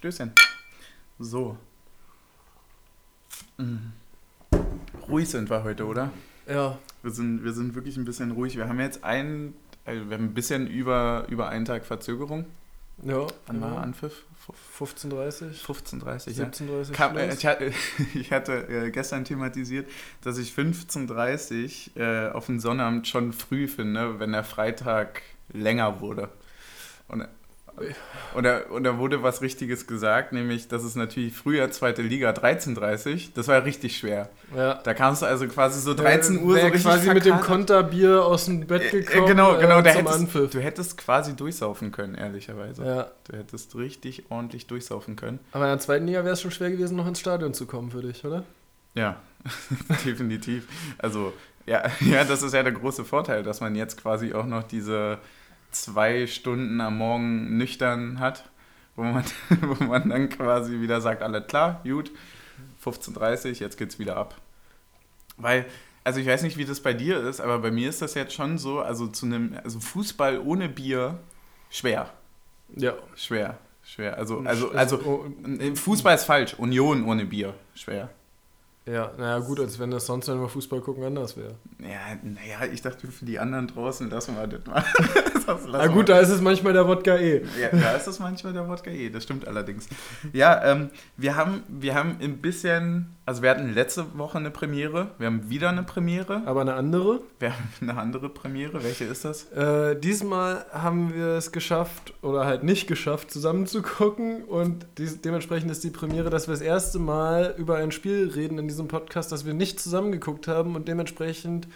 Stößchen. So. Mhm. Ruhig sind wir heute, oder? Ja. Wir sind, wir sind wirklich ein bisschen ruhig. Wir haben jetzt ein, also wir haben ein bisschen über, über einen Tag Verzögerung. Ja. Wann war ja. Anpfiff? 15.30 15.30 ja. 17.30 Kam, äh, Schluss. ich hatte, ich hatte äh, gestern thematisiert, dass ich 15.30 äh, auf den Sonnabend schon früh finde, wenn der Freitag länger wurde. Und, und, da, und da wurde was Richtiges gesagt, nämlich, dass es natürlich früher zweite Liga 13.30 das war richtig schwer. Ja. Da kamst du also quasi so 13 Uhr so richtig quasi mit dem. Konterbier aus dem Bett Äh, gekommen. Genau, genau, äh, da hättest, Anpfiff. du hättest quasi durchsaufen können, ehrlicherweise. Ja. Du hättest richtig ordentlich durchsaufen können. Aber in der zweiten Liga wäre es schon schwer gewesen, noch ins Stadion zu kommen für dich, oder? Ja, definitiv. Also, ja, ja, das ist ja der große Vorteil, dass man jetzt quasi auch noch diese zwei Stunden am Morgen nüchtern hat, wo man, wo man dann quasi wieder sagt, alles klar, gut, 15.30 Uhr, jetzt geht's wieder ab. Weil, also ich weiß nicht, wie das bei dir ist, aber bei mir ist das jetzt schon so, also zu einem, also Fußball ohne Bier, schwer, Ja. schwer, schwer. Also, also, also, oh, Fußball ist falsch, Union ohne Bier, schwer. Ja, naja, gut, als wenn das sonst, wenn wir Fußball gucken, anders wäre. Ja, naja, ich dachte, für die anderen draußen lassen wir das mal. Das Na gut, da ist es manchmal der Wodka eh. Ja, da ist das manchmal der Wodka eh, das stimmt allerdings. Ja, ähm, wir, haben, wir haben ein bisschen, also wir hatten letzte Woche eine Premiere, wir haben wieder eine Premiere, Aber eine andere. wir haben eine andere Premiere, welche ist das? Äh, diesmal haben wir es geschafft, oder halt nicht geschafft, zusammen zu gucken. Und dies, dementsprechend ist die Premiere, dass wir das erste Mal über ein Spiel reden in diesem Podcast, das wir nicht zusammen geguckt haben und dementsprechend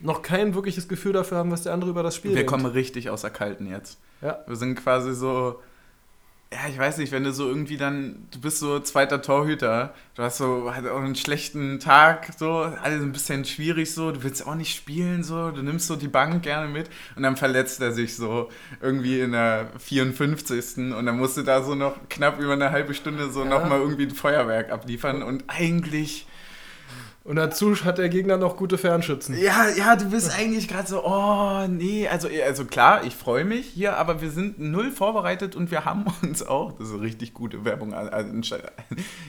noch kein wirkliches Gefühl dafür haben, was der andere über das Spiel Wir denkt. kommen richtig aus der Kalten jetzt. Ja. Wir sind quasi so, ja, ich weiß nicht, wenn du so irgendwie dann, du bist so zweiter Torhüter, du hast so halt auch einen schlechten Tag, so, alles ein bisschen schwierig so, du willst auch nicht spielen, so, du nimmst so die Bank gerne mit und dann verletzt er sich so irgendwie in der 54. und dann musst du da so noch knapp über eine halbe Stunde so Ja. nochmal irgendwie ein Feuerwerk abliefern und eigentlich, Und dazu hat der Gegner noch gute Fernschützen. ja, ja, du bist eigentlich gerade so, oh, nee, also, also klar, ich freue mich hier, aber wir sind null vorbereitet und wir haben uns auch, das ist eine richtig gute Werbung,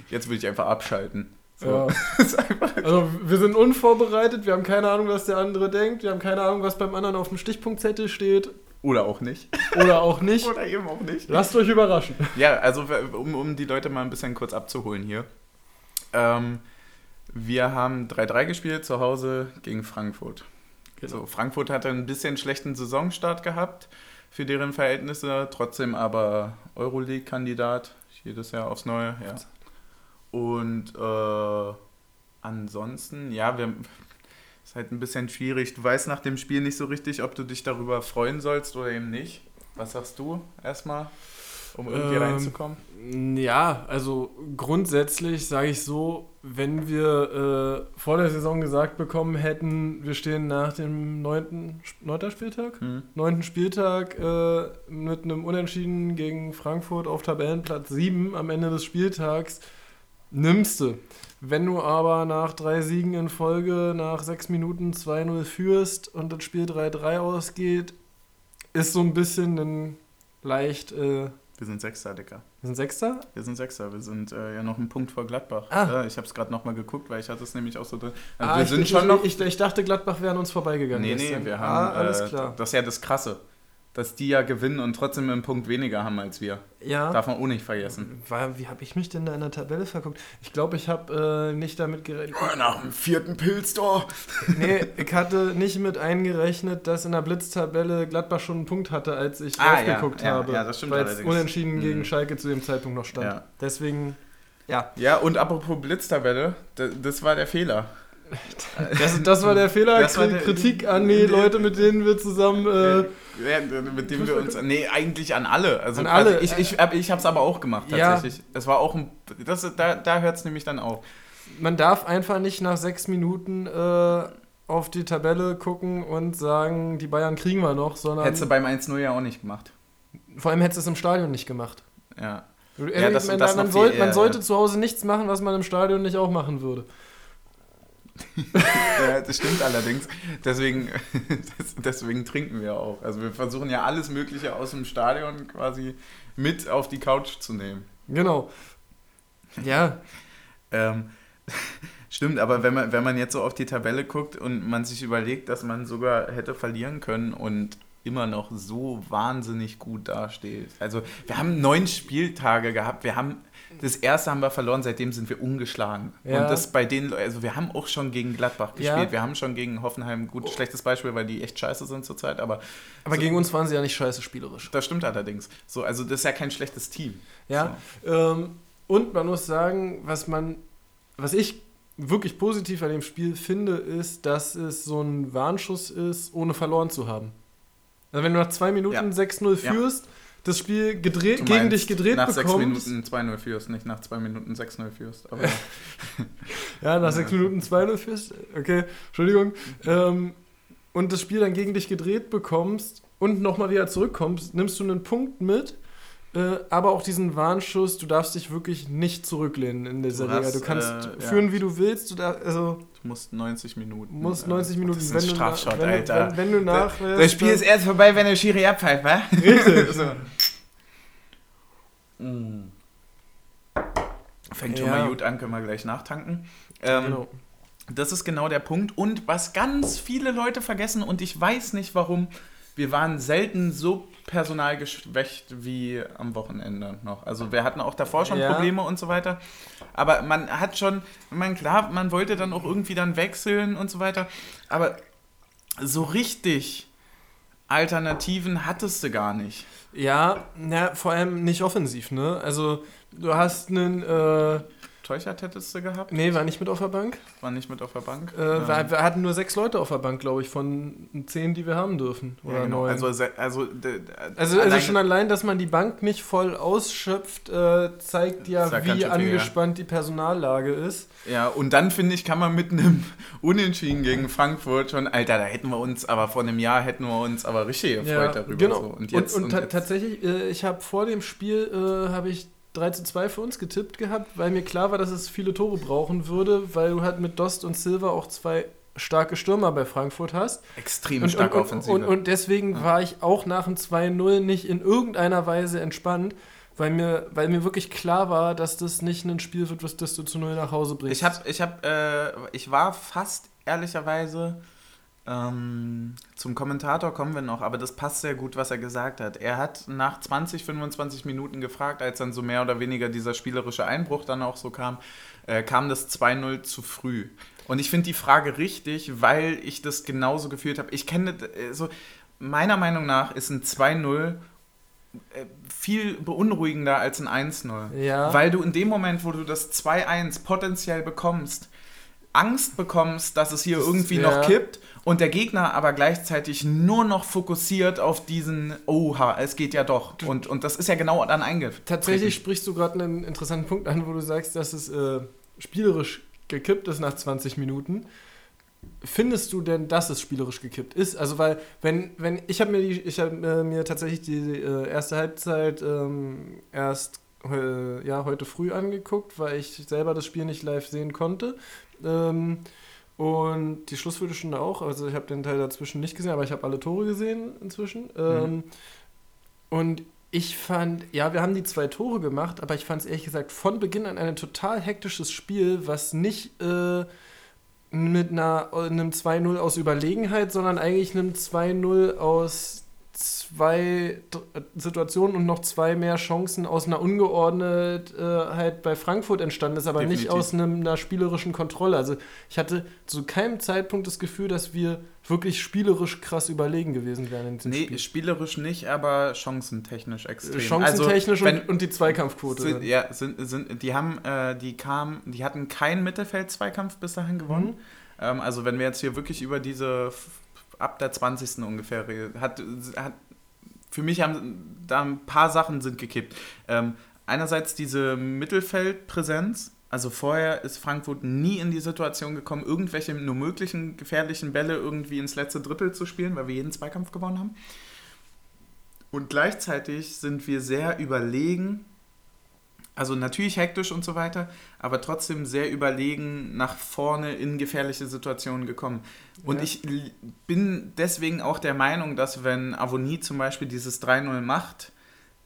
jetzt würde ich einfach abschalten. So. Ja. Einfach, Also wir sind unvorbereitet, wir haben keine Ahnung, was der andere denkt, wir haben keine Ahnung, was beim anderen auf dem Stichpunktzettel steht oder auch nicht. oder auch nicht. Oder eben auch nicht. Lasst euch überraschen. Ja, also um, um die Leute mal ein bisschen kurz abzuholen hier. Ähm, wir haben 3-3 gespielt zu Hause gegen Frankfurt. So, Frankfurt hatte ein bisschen schlechten Saisonstart gehabt für deren Verhältnisse, trotzdem aber Euroleague-Kandidat, jedes Jahr aufs Neue, ja. Und äh, ansonsten, ja, wir ist halt ein bisschen schwierig. Du weißt nach dem Spiel nicht so richtig, ob du dich darüber freuen sollst oder eben nicht. Was sagst du erstmal, um irgendwie Ähm, reinzukommen? Ja, also grundsätzlich sage ich so, wenn wir äh, vor der Saison gesagt bekommen hätten, wir stehen nach dem neunten, neunter Spieltag? Hm. Neunten Spieltag äh, mit einem Unentschieden gegen Frankfurt auf Tabellenplatz 7 am Ende des Spieltags, nimmst du. Wenn du aber nach drei Siegen in Folge nach sechs Minuten 2-0 führst und das Spiel 3-3 ausgeht, ist so ein bisschen ein leicht... Äh, Wir sind Sechster, Dicker. wir sind Sechster? Wir sind Sechster. Wir sind äh, ja noch einen Punkt vor Gladbach. Ah. Ja, ich habe es gerade nochmal geguckt, weil ich hatte es nämlich auch so drin. Also Ah, wir ich, sind ich, schon noch. Ich, ich dachte, Gladbach wäre an uns vorbeigegangen. nee, nee, wir ah, haben. alles äh, klar. Das ist ja das Krasse. Dass die ja gewinnen und trotzdem einen Punkt weniger haben als wir. Ja. Darf man auch nicht vergessen. War, wie habe ich mich denn da in der Tabelle verguckt? Ich glaube, ich habe äh, nicht damit gerechnet. Nach dem vierten Pilz doch. nee, ich hatte nicht mit eingerechnet, dass in der Blitztabelle Gladbach schon einen Punkt hatte, als ich Ah, aufgeguckt ja, ja, habe. ja, das stimmt Weil es unentschieden Mhm. gegen Schalke zu dem Zeitpunkt noch stand. Ja. Deswegen, ja. Ja, und apropos Blitztabelle, das war der Fehler. Das, das war der Fehler. Das war der- Kritik an die Leute, mit denen wir zusammen. Äh, Ja, mit dem wir uns. Nee, eigentlich an alle. Also An alle. Ich, ich, hab- ich habe es aber auch gemacht, Ja. tatsächlich. Es war auch ein. Das, da da hört es nämlich dann auf. man darf einfach nicht nach sechs Minuten äh, auf die Tabelle gucken und sagen, die Bayern kriegen wir noch, sondern Hättest du beim 1-0 ja auch nicht gemacht. vor allem hättest du es im Stadion nicht gemacht. Ja. Ja, das- man, das man, noch soll, viel man sollte ja. zu Hause nichts machen, was man im Stadion nicht auch machen würde. ja, das stimmt allerdings. Deswegen, das, deswegen trinken wir auch. Also wir versuchen ja alles Mögliche aus dem Stadion quasi mit auf die Couch zu nehmen. Genau. Ja. ähm, stimmt, aber wenn man, wenn man jetzt so auf die Tabelle guckt und man sich überlegt, dass man sogar hätte verlieren können und immer noch so wahnsinnig gut dasteht. Also wir haben neun Spieltage gehabt, wir haben das erste haben wir verloren, seitdem sind wir ungeschlagen. Ja. Und das bei denen, also wir haben auch schon gegen Gladbach gespielt, ja. wir haben schon gegen Hoffenheim, gut, oh. schlechtes Beispiel, weil die echt scheiße sind zurzeit, aber. Aber so, gegen uns waren sie ja nicht scheiße spielerisch. Das stimmt allerdings. So, also das ist ja kein schlechtes Team. Ja. So. Ähm, und man muss sagen, was man, was ich wirklich positiv an dem Spiel finde, ist, dass es so ein Warnschuss ist, ohne verloren zu haben. Also wenn du nach zwei Minuten ja. 6-0 führst, ja. Das Spiel gedreht, gegen dich gedreht nach bekommst. Nach sechs Minuten 2-0 führst, nicht nach zwei Minuten 6-0 führst. Aber ja, nach sechs Minuten 2-0 führst. Okay, Entschuldigung. Ähm, und das Spiel dann gegen dich gedreht bekommst und nochmal wieder zurückkommst, nimmst du einen Punkt mit äh, aber auch diesen Warnschuss, du darfst dich wirklich nicht zurücklehnen in dieser Liga. Du kannst äh, führen, ja. wie du willst. Du, darf, also, musst 90 Minuten. musst 90 äh, Minuten. Das ist ein Strafschott, wenn, Alter. Wenn, wenn, du nach... Das, das Spiel ist erst vorbei, wenn der Schiri abpfeift, wa? Richtig. so. mm. Fängt schon ja. mal gut an, können wir gleich nachtanken. Ähm, genau. Das ist genau der Punkt. Und was ganz viele Leute vergessen, und ich weiß nicht warum, wir waren selten so personalgeschwächt wie am Wochenende noch. Also wir hatten auch davor schon ja. Probleme und so weiter. Aber man hat schon, man klar, man wollte dann auch irgendwie dann wechseln und so weiter. Aber so richtig Alternativen hattest du gar nicht. Ja, na, vor allem nicht offensiv, ne? Also du hast einen äh, Teuchert hättest du gehabt? Nee, war nicht mit auf der Bank. War nicht mit auf der Bank? Äh, ähm. wir, wir, hatten nur sechs Leute auf der Bank, glaube ich, von zehn, die wir haben dürfen. Oder ja, genau. neun. Also, also, also, also, also schon allein, dass man die Bank nicht voll ausschöpft, äh, zeigt ja, wie angespannt viel, ja. die Personallage ist. Ja, und dann finde ich, kann man mit einem Unentschieden gegen Frankfurt schon, Alter, da hätten wir uns, aber vor einem Jahr hätten wir uns aber richtig gefreut ja, darüber. Genau. So. Und, jetzt, und, und, und jetzt. tatsächlich, äh, ich habe vor dem Spiel, äh, habe ich 3 zu 2 für uns getippt gehabt, weil mir klar war, dass es viele Tore brauchen würde, weil du halt mit Dost und Silva auch zwei starke Stürmer bei Frankfurt hast. Extrem und, stark und, offensiv. Und, und, deswegen ja. war ich auch nach dem 2-0 nicht in irgendeiner Weise entspannt, weil mir, weil mir wirklich klar war, dass das nicht ein Spiel wird, was das du zu null nach Hause bringst. Ich, hab, ich, hab, äh, ich war fast ehrlicherweise ähm, zum Kommentator kommen wir noch, aber das passt sehr gut, was er gesagt hat. Er hat nach 20, 25 Minuten gefragt, als dann so mehr oder weniger dieser spielerische Einbruch dann auch so kam, äh, kam das 2-0 zu früh. Und ich finde die Frage richtig, weil ich das genauso gefühlt habe. Ich kenne, äh, so, meiner Meinung nach ist ein 2-0 äh, viel beunruhigender als ein 1-0. Ja. Weil du in dem Moment, wo du das 2-1 potenziell bekommst, Angst bekommst, dass es hier irgendwie ja. noch kippt und der Gegner aber gleichzeitig nur noch fokussiert auf diesen, oha, es geht ja doch. Und, und das ist ja genau dann eingetreten. Tatsächlich sprichst du gerade einen interessanten Punkt an, wo du sagst, dass es äh, spielerisch gekippt ist nach 20 Minuten. Findest du denn, dass es spielerisch gekippt ist? Also, weil, wenn, wenn ich habe mir, ich hab, äh, mir tatsächlich die äh, erste Halbzeit ähm, erst ja, heute früh angeguckt, weil ich selber das Spiel nicht live sehen konnte. Ähm, und die Schlussviertelstunde auch. Also ich habe den Teil dazwischen nicht gesehen, aber ich habe alle Tore gesehen inzwischen. Ähm, mhm. Und ich fand, ja, wir haben die zwei Tore gemacht, aber ich fand es ehrlich gesagt von Beginn an ein total hektisches Spiel, was nicht äh, mit einer, einem 2-0 aus Überlegenheit, sondern eigentlich einem 2-0 aus zwei Situationen und noch zwei mehr Chancen aus einer Ungeordnetheit bei Frankfurt entstanden ist, aber Definitiv. nicht aus einem, einer spielerischen Kontrolle. Also ich hatte zu keinem Zeitpunkt das Gefühl, dass wir wirklich spielerisch krass überlegen gewesen wären. In nee, Spiel. spielerisch nicht, aber chancentechnisch extrem. Chancentechnisch also, und, und, die Zweikampfquote. Sind, ja, sind, sind, die haben, äh, die kamen, die hatten keinen Mittelfeld-Zweikampf bis dahin gewonnen. Mhm. Ähm, also wenn wir jetzt hier wirklich über diese ab der 20. ungefähr hat, hat für mich haben da ein paar Sachen sind gekippt. Ähm, einerseits diese Mittelfeldpräsenz. Also vorher ist Frankfurt nie in die Situation gekommen, irgendwelche nur möglichen gefährlichen Bälle irgendwie ins letzte Drittel zu spielen, weil wir jeden Zweikampf gewonnen haben. Und gleichzeitig sind wir sehr überlegen also natürlich hektisch und so weiter, aber trotzdem sehr überlegen nach vorne in gefährliche Situationen gekommen. Und ja. ich bin deswegen auch der Meinung, dass wenn Avonie zum Beispiel dieses 3-0 macht,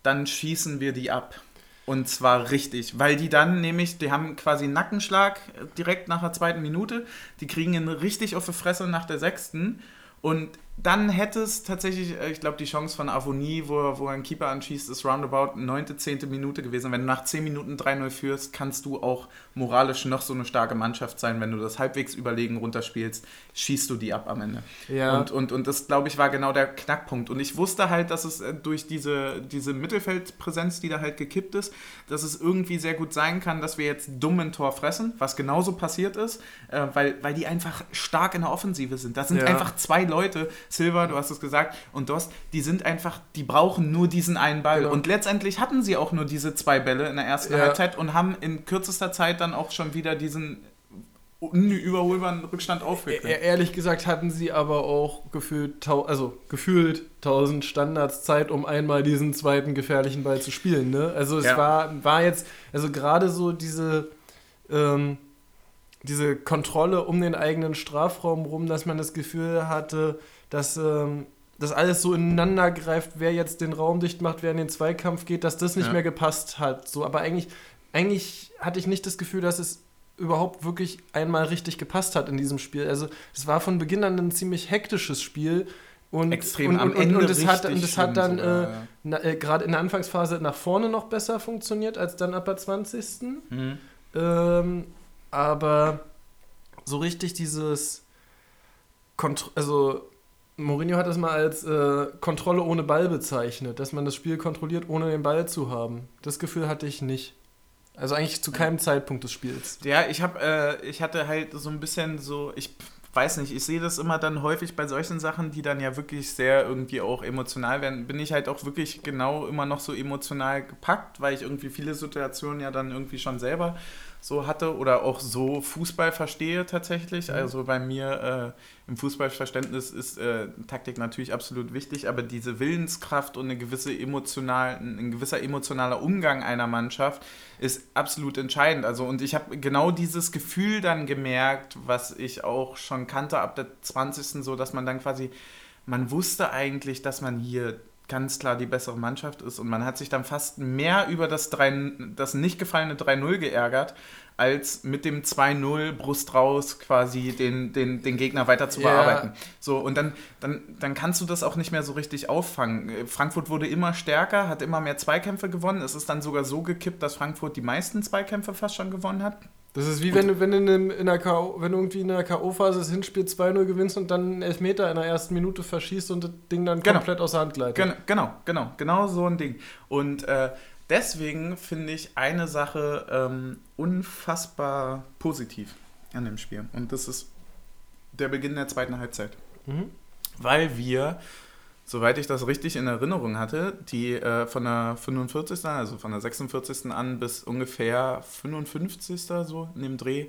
dann schießen wir die ab. Und zwar richtig, weil die dann nämlich, die haben quasi einen Nackenschlag direkt nach der zweiten Minute, die kriegen ihn richtig auf die Fresse nach der sechsten und dann hätte es tatsächlich, äh, ich glaube, die Chance von Avonie, wo, wo ein Keeper anschießt, ist roundabout 9., 10. Minute gewesen. Wenn du nach 10 Minuten 3-0 führst, kannst du auch moralisch noch so eine starke Mannschaft sein. Wenn du das halbwegs überlegen runterspielst, schießt du die ab am Ende. Ja. Und, und, und das, glaube ich, war genau der Knackpunkt. Und ich wusste halt, dass es äh, durch diese, diese Mittelfeldpräsenz, die da halt gekippt ist, dass es irgendwie sehr gut sein kann, dass wir jetzt dumm ein Tor fressen, was genauso passiert ist, äh, weil, weil die einfach stark in der Offensive sind. Da sind ja. einfach zwei Leute, Silver, du hast es gesagt, und Dost, die sind einfach, die brauchen nur diesen einen Ball. Genau. Und letztendlich hatten sie auch nur diese zwei Bälle in der ersten ja. Halbzeit und haben in kürzester Zeit dann auch schon wieder diesen unüberholbaren Rückstand aufgekriegt. E ehrlich gesagt hatten sie aber auch gefühlt, also gefühlt 1000 Standards Zeit, um einmal diesen zweiten gefährlichen Ball zu spielen. Ne? Also es ja. war, war jetzt, also gerade so diese, ähm, diese Kontrolle um den eigenen Strafraum rum, dass man das Gefühl hatte, dass ähm, das alles so ineinander greift, wer jetzt den Raum dicht macht, wer in den Zweikampf geht, dass das nicht ja. mehr gepasst hat. So, aber eigentlich, eigentlich hatte ich nicht das Gefühl, dass es überhaupt wirklich einmal richtig gepasst hat in diesem Spiel. Also es war von Beginn an ein ziemlich hektisches Spiel. Und, Extrem und, am Ende und, es hat, und es hat dann äh, äh, gerade in der Anfangsphase nach vorne noch besser funktioniert als dann ab der 20. Mhm. Ähm, aber so richtig dieses Kont also Mourinho hat das mal als äh, Kontrolle ohne Ball bezeichnet, dass man das Spiel kontrolliert, ohne den Ball zu haben. Das Gefühl hatte ich nicht. Also eigentlich zu keinem Zeitpunkt des Spiels. Ja, ich habe, äh, ich hatte halt so ein bisschen so, ich weiß nicht, ich sehe das immer dann häufig bei solchen Sachen, die dann ja wirklich sehr irgendwie auch emotional werden, bin ich halt auch wirklich genau immer noch so emotional gepackt, weil ich irgendwie viele Situationen ja dann irgendwie schon selber so hatte oder auch so Fußball verstehe tatsächlich. Mhm. Also bei mir äh, im Fußballverständnis ist äh, Taktik natürlich absolut wichtig, aber diese Willenskraft und eine gewisse emotional, ein gewisser emotionaler Umgang einer Mannschaft ist absolut entscheidend. Also und ich habe genau dieses Gefühl dann gemerkt, was ich auch schon kannte ab der 20. so, dass man dann quasi man wusste eigentlich, dass man hier ganz klar die bessere Mannschaft ist. Und man hat sich dann fast mehr über das, 3, das nicht gefallene 3-0 geärgert, als mit dem 2-0 Brust raus quasi den, den, den Gegner weiter zu bearbeiten. Yeah. So, und dann, dann, dann kannst du das auch nicht mehr so richtig auffangen. Frankfurt wurde immer stärker, hat immer mehr Zweikämpfe gewonnen. Es ist dann sogar so gekippt, dass Frankfurt die meisten Zweikämpfe fast schon gewonnen hat. Das ist wie wenn du, wenn du in, in der K.O., wenn du irgendwie in der K.O.-Phase das Hinspiel 2-0 gewinnst und dann einen Elfmeter in der ersten Minute verschießt und das Ding dann genau. komplett aus der Hand gleitet. Genau, genau, genau, genau so ein Ding. Und äh, deswegen finde ich eine Sache ähm, unfassbar positiv an dem Spiel. Und das ist der Beginn der zweiten Halbzeit. Mhm. Weil wir soweit ich das richtig in Erinnerung hatte, die äh, von der 45. also von der 46. an bis ungefähr 55. so in dem Dreh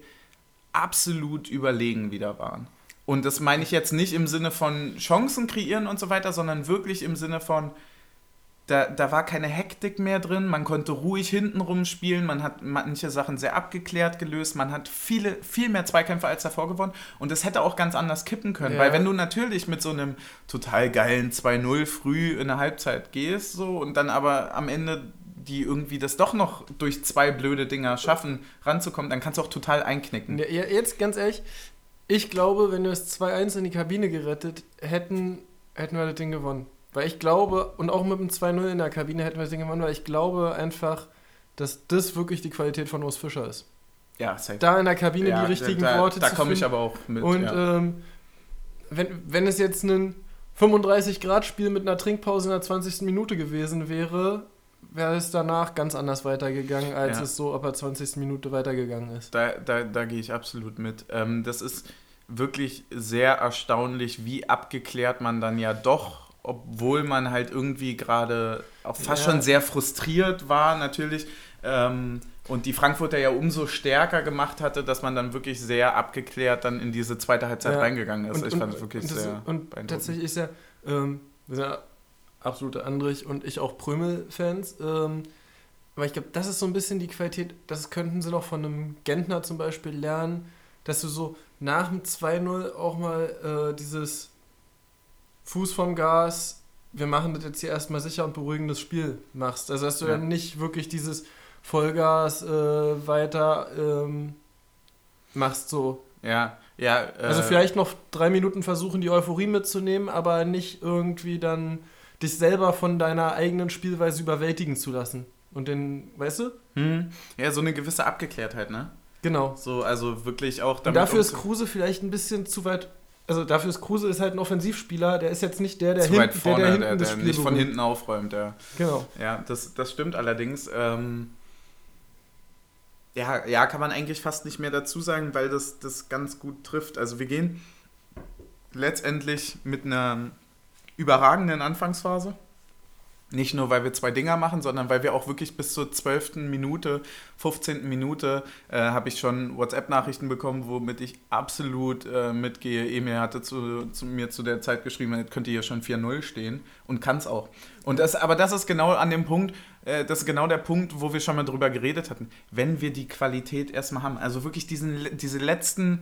absolut überlegen wieder waren. Und das meine ich jetzt nicht im Sinne von Chancen kreieren und so weiter, sondern wirklich im Sinne von, da, da war keine Hektik mehr drin, man konnte ruhig hintenrum spielen, man hat manche Sachen sehr abgeklärt gelöst, man hat viele, viel mehr Zweikämpfe als davor gewonnen und es hätte auch ganz anders kippen können, ja. weil wenn du natürlich mit so einem total geilen 2-0 früh in der Halbzeit gehst so und dann aber am Ende die irgendwie das doch noch durch zwei blöde Dinger schaffen, ranzukommen, dann kannst du auch total einknicken. Ja, jetzt ganz ehrlich, ich glaube, wenn wir es 2-1 in die Kabine gerettet hätten, hätten wir das Ding gewonnen. Weil ich glaube, und auch mit dem 2-0 in der Kabine hätten wir das Ding gewonnen, weil ich glaube einfach, dass das wirklich die Qualität von Urs Fischer ist. Ja, safe. Da in der Kabine ja, die richtigen da, Worte da zu Da komme ich aber auch mit. Und ja. ähm, wenn, wenn es jetzt ein 35-Grad-Spiel mit einer Trinkpause in der 20. Minute gewesen wäre, wäre es danach ganz anders weitergegangen, als ja. es so ab der 20. Minute weitergegangen ist. Da, da, da gehe ich absolut mit. Ähm, das ist wirklich sehr erstaunlich, wie abgeklärt man dann ja doch obwohl man halt irgendwie gerade auch fast ja. schon sehr frustriert war, natürlich. Ähm, und die Frankfurter ja umso stärker gemacht hatte, dass man dann wirklich sehr abgeklärt dann in diese zweite Halbzeit ja. reingegangen ist. Und, ich fand es wirklich und sehr. Und tatsächlich ist ja, ähm, wir sind ja absolute Andrich und ich auch Prömel-Fans. Ähm, aber ich glaube, das ist so ein bisschen die Qualität, das könnten sie doch von einem Gentner zum Beispiel lernen, dass du so nach dem 2-0 auch mal äh, dieses Fuß vom Gas, wir machen das jetzt hier erstmal sicher und beruhigendes Spiel machst. Also dass du ja. dann nicht wirklich dieses Vollgas äh, weiter ähm, machst so. Ja, ja. Äh, Also vielleicht noch drei Minuten versuchen, die Euphorie mitzunehmen, aber nicht irgendwie dann dich selber von deiner eigenen Spielweise überwältigen zu lassen. Und den, weißt du? hm, ja, so eine gewisse Abgeklärtheit, ne? Genau. So, also wirklich auch Und dafür ist Kruse vielleicht ein bisschen zu weit. Also dafür ist Kruse ist halt ein Offensivspieler, der ist jetzt nicht der, der, zu hinten, vorne, der, der, der hinten der, das Spiel nicht von hinten aufräumt, ja. Genau. Ja, das, das stimmt allerdings. Ähm, ja, ja, kann man eigentlich fast nicht mehr dazu sagen, weil das, das ganz gut trifft. Also wir gehen letztendlich mit einer überragenden Anfangsphase. Nicht nur, weil wir zwei Dinger machen, sondern weil wir auch wirklich bis zur 12. Minute, 15. Minute äh, habe ich schon WhatsApp-Nachrichten bekommen, womit ich absolut äh, mitgehe. Emil hatte zu, zu mir zu der Zeit geschrieben, es könnte hier schon 4-0 stehen und kann es auch. Und das, aber das ist genau an dem Punkt, äh, das ist genau der Punkt, wo wir schon mal drüber geredet hatten. Wenn wir die Qualität erstmal haben, also wirklich diesen, diese letzten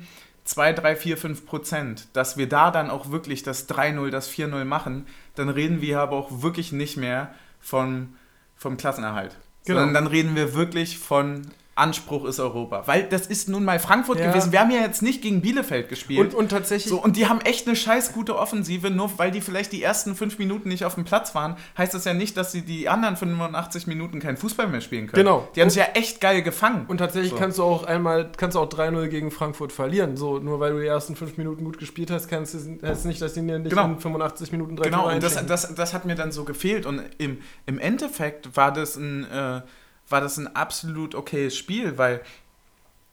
2, 3, 4, 5 Prozent, dass wir da dann auch wirklich das 3-0, das 4-0 machen, dann reden wir aber auch wirklich nicht mehr von, vom Klassenerhalt. Genau. Sondern dann reden wir wirklich von Anspruch ist Europa. Weil das ist nun mal Frankfurt Ja. gewesen. Wir haben ja jetzt nicht gegen Bielefeld gespielt. Und, und tatsächlich. So, und die haben echt eine scheiß gute Offensive, nur weil die vielleicht die ersten fünf Minuten nicht auf dem Platz waren, heißt das ja nicht, dass sie die anderen 85 Minuten keinen Fußball mehr spielen können. Genau. Die haben sich ja echt geil gefangen. Und tatsächlich So. kannst du auch einmal, kannst du auch 3-0 gegen Frankfurt verlieren. So, nur weil du die ersten fünf Minuten gut gespielt hast, kannst du heißt nicht, dass die dir nicht Genau. in 85 Minuten drei Genau, und das, das, das hat mir dann so gefehlt. Und im, im Endeffekt war das, ein, äh, war das ein absolut okayes Spiel, weil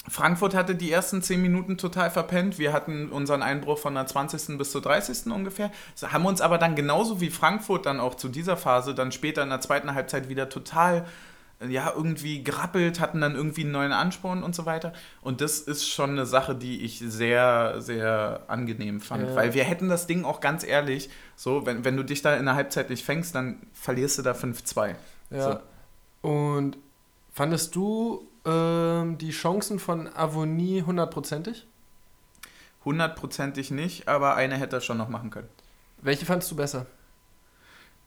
Frankfurt hatte die ersten 10 Minuten total verpennt. Wir hatten unseren Einbruch von der 20. bis zur 30. ungefähr. So, haben uns aber dann genauso wie Frankfurt dann auch zu dieser Phase dann später in der zweiten Halbzeit wieder total ja, irgendwie gerappelt, hatten dann irgendwie einen neuen Ansporn und so weiter. Und das ist schon eine Sache, die ich sehr, sehr angenehm fand. Ja. Weil wir hätten das Ding auch ganz ehrlich, so, wenn, wenn du dich da in der Halbzeit nicht fängst, dann verlierst du da 5-2. Ja. Und fandest du ähm, die Chancen von Avonie hundertprozentig? Hundertprozentig nicht, aber eine hätte er schon noch machen können. Welche fandst du besser?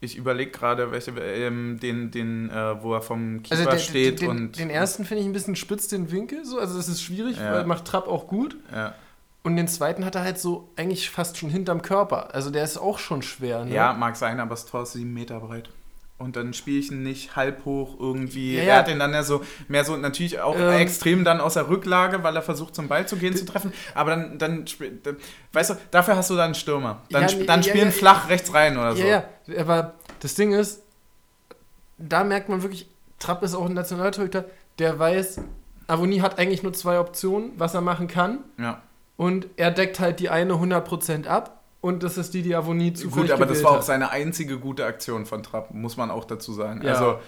Ich überlege gerade, welche, ähm, den, den äh, wo er vom Keeper Also den, steht den, und. den ersten finde ich ein bisschen spitz den Winkel, so, also das ist schwierig, Ja. weil macht Trapp auch gut. ja. Und den zweiten hat er halt so eigentlich fast schon hinterm Körper. Also der ist auch schon schwer. Ne? ja, mag sein, aber das Tor ist sieben Meter breit. Und dann spiele ich ihn nicht halb hoch irgendwie. Ja, er ja. hat den dann ja so, mehr so natürlich auch Ähm. extrem dann aus der Rücklage, weil er versucht zum Ball zu gehen, zu treffen. Aber dann, dann, dann weißt du, dafür hast du dann einen Stürmer. Dann, Ja, dann spielen flach rechts rein oder so. Ja, ja, aber das Ding ist, da merkt man wirklich, Trapp ist auch ein Nationaltorhüter, der weiß, Avonie hat eigentlich nur zwei Optionen, was er machen kann. ja. Und er deckt halt die eine 100% ab. Und das ist die, die Avonie zufällig Gut, aber das war auch hat. seine einzige gute Aktion von Trapp, muss man auch dazu sagen. Ja. Also,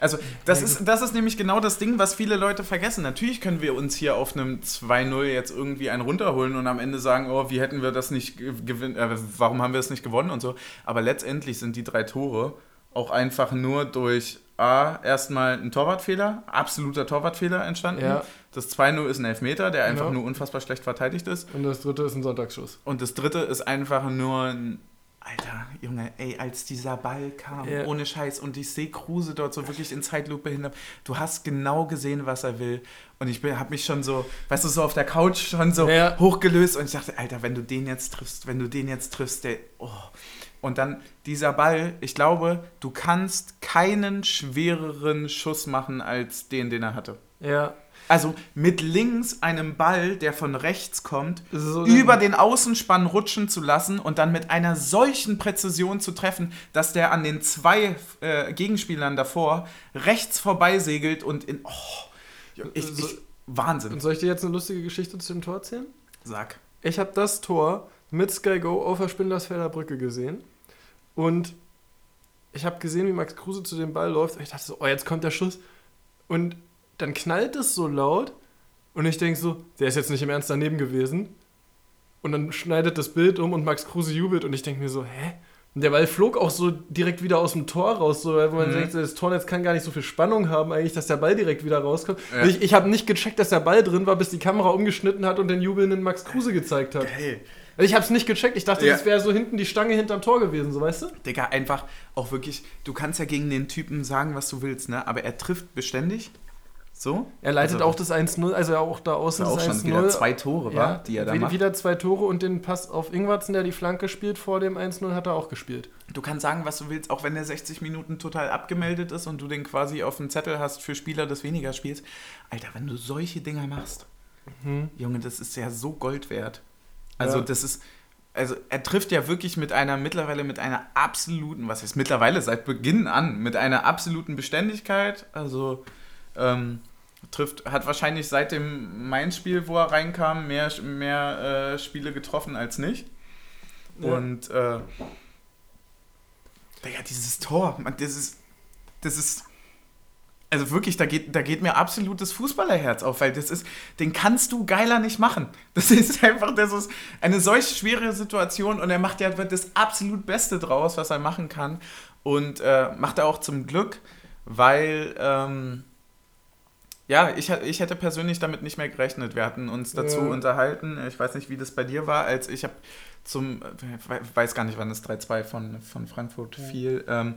also das, ist, das ist nämlich genau das Ding, was viele Leute vergessen. Natürlich können wir uns hier auf einem 2-0 jetzt irgendwie einen runterholen und am Ende sagen, oh, wie hätten wir das nicht gewinnen, äh, warum haben wir es nicht gewonnen und so. Aber letztendlich sind die drei Tore auch einfach nur durch A, erstmal ein Torwartfehler, absoluter Torwartfehler entstanden. Ja. Das 2-0 ist ein Elfmeter, der einfach Genau. nur unfassbar schlecht verteidigt ist. Und das dritte ist ein Sonntagsschuss. Und das dritte ist einfach nur ein. Alter, Junge, ey, als dieser Ball kam, Ja. ohne Scheiß, und ich sehe Kruse dort so wirklich in Zeitlupe hin. Du hast genau gesehen, was er will. Und ich habe mich schon so, weißt du, so auf der Couch schon so Ja. hochgelöst und ich dachte, Alter, wenn du den jetzt triffst, wenn du den jetzt triffst, der. Oh. Und dann dieser Ball, ich glaube, du kannst keinen schwereren Schuss machen als den, den er hatte. Ja. Also mit links einem Ball, der von rechts kommt, So über den Außenspann rutschen zu lassen und dann mit einer solchen Präzision zu treffen, dass der an den zwei äh, Gegenspielern davor rechts vorbeisegelt und in. Oh, ich, So- ich, Wahnsinn. Und soll ich dir jetzt eine lustige Geschichte zu dem Tor erzählen? Sag. Ich habe das Tor mit Sky Go auf der Spindlersfelder Brücke gesehen. Und ich habe gesehen, wie Max Kruse zu dem Ball läuft. Und ich dachte so, oh, jetzt kommt der Schuss. Und dann knallt es so laut. Und ich denke so, der ist jetzt nicht im Ernst daneben gewesen. Und dann schneidet das Bild um und Max Kruse jubelt. Und ich denke mir so, hä? Und der Ball flog auch so direkt wieder aus dem Tor raus, so, weil man Mhm. denkt, das Tornetz kann gar nicht so viel Spannung haben, eigentlich, dass der Ball direkt wieder rauskommt. Ja. Ich, ich habe nicht gecheckt, dass der Ball drin war, bis die Kamera umgeschnitten hat und den jubelnden Max Kruse gezeigt hat. Hey, Also ich habe es nicht gecheckt. Ich dachte, Ja. das wäre so hinten die Stange hinterm Tor gewesen, so weißt du? Digga, einfach auch wirklich, du kannst ja gegen den Typen sagen, was du willst, ne? Aber er trifft beständig. So. Er leitet Also, auch das 1-0, also auch da außen auch das schon 1-0. wieder zwei Tore, ja, war, die er da wieder, macht. wieder zwei Tore und den Pass auf Ingwarzen, der die Flanke spielt, vor dem 1-0 hat er auch gespielt. Du kannst sagen, was du willst, auch wenn der 60 Minuten total abgemeldet ist und du den quasi auf dem Zettel hast für Spieler des weniger spielst. Alter, wenn du solche Dinger machst, Mhm. Junge, das ist ja so Gold wert. Also Ja. das ist, also er trifft ja wirklich mit einer, mittlerweile mit einer absoluten, was heißt mittlerweile, seit Beginn an, mit einer absoluten Beständigkeit. Also ähm, trifft, hat wahrscheinlich seit dem Main-Spiel, wo er reinkam, mehr, mehr äh, Spiele getroffen als nicht. Ja. Und äh, ja, dieses Tor, man, das ist, das ist, also wirklich, da geht, da geht mir absolutes Fußballerherz auf, weil das ist, den kannst du geiler nicht machen. Das ist einfach, das ist eine solch schwere Situation und er macht ja das absolut Beste draus, was er machen kann. Und äh, macht er auch zum Glück, weil, ähm, ja, ich, ha- ich hätte persönlich damit nicht mehr gerechnet. Wir hatten uns dazu Ja. unterhalten. Ich weiß nicht, wie das bei dir war, als ich habe zum, weiß gar nicht, wann das 3-2 von, von Frankfurt fiel, ähm,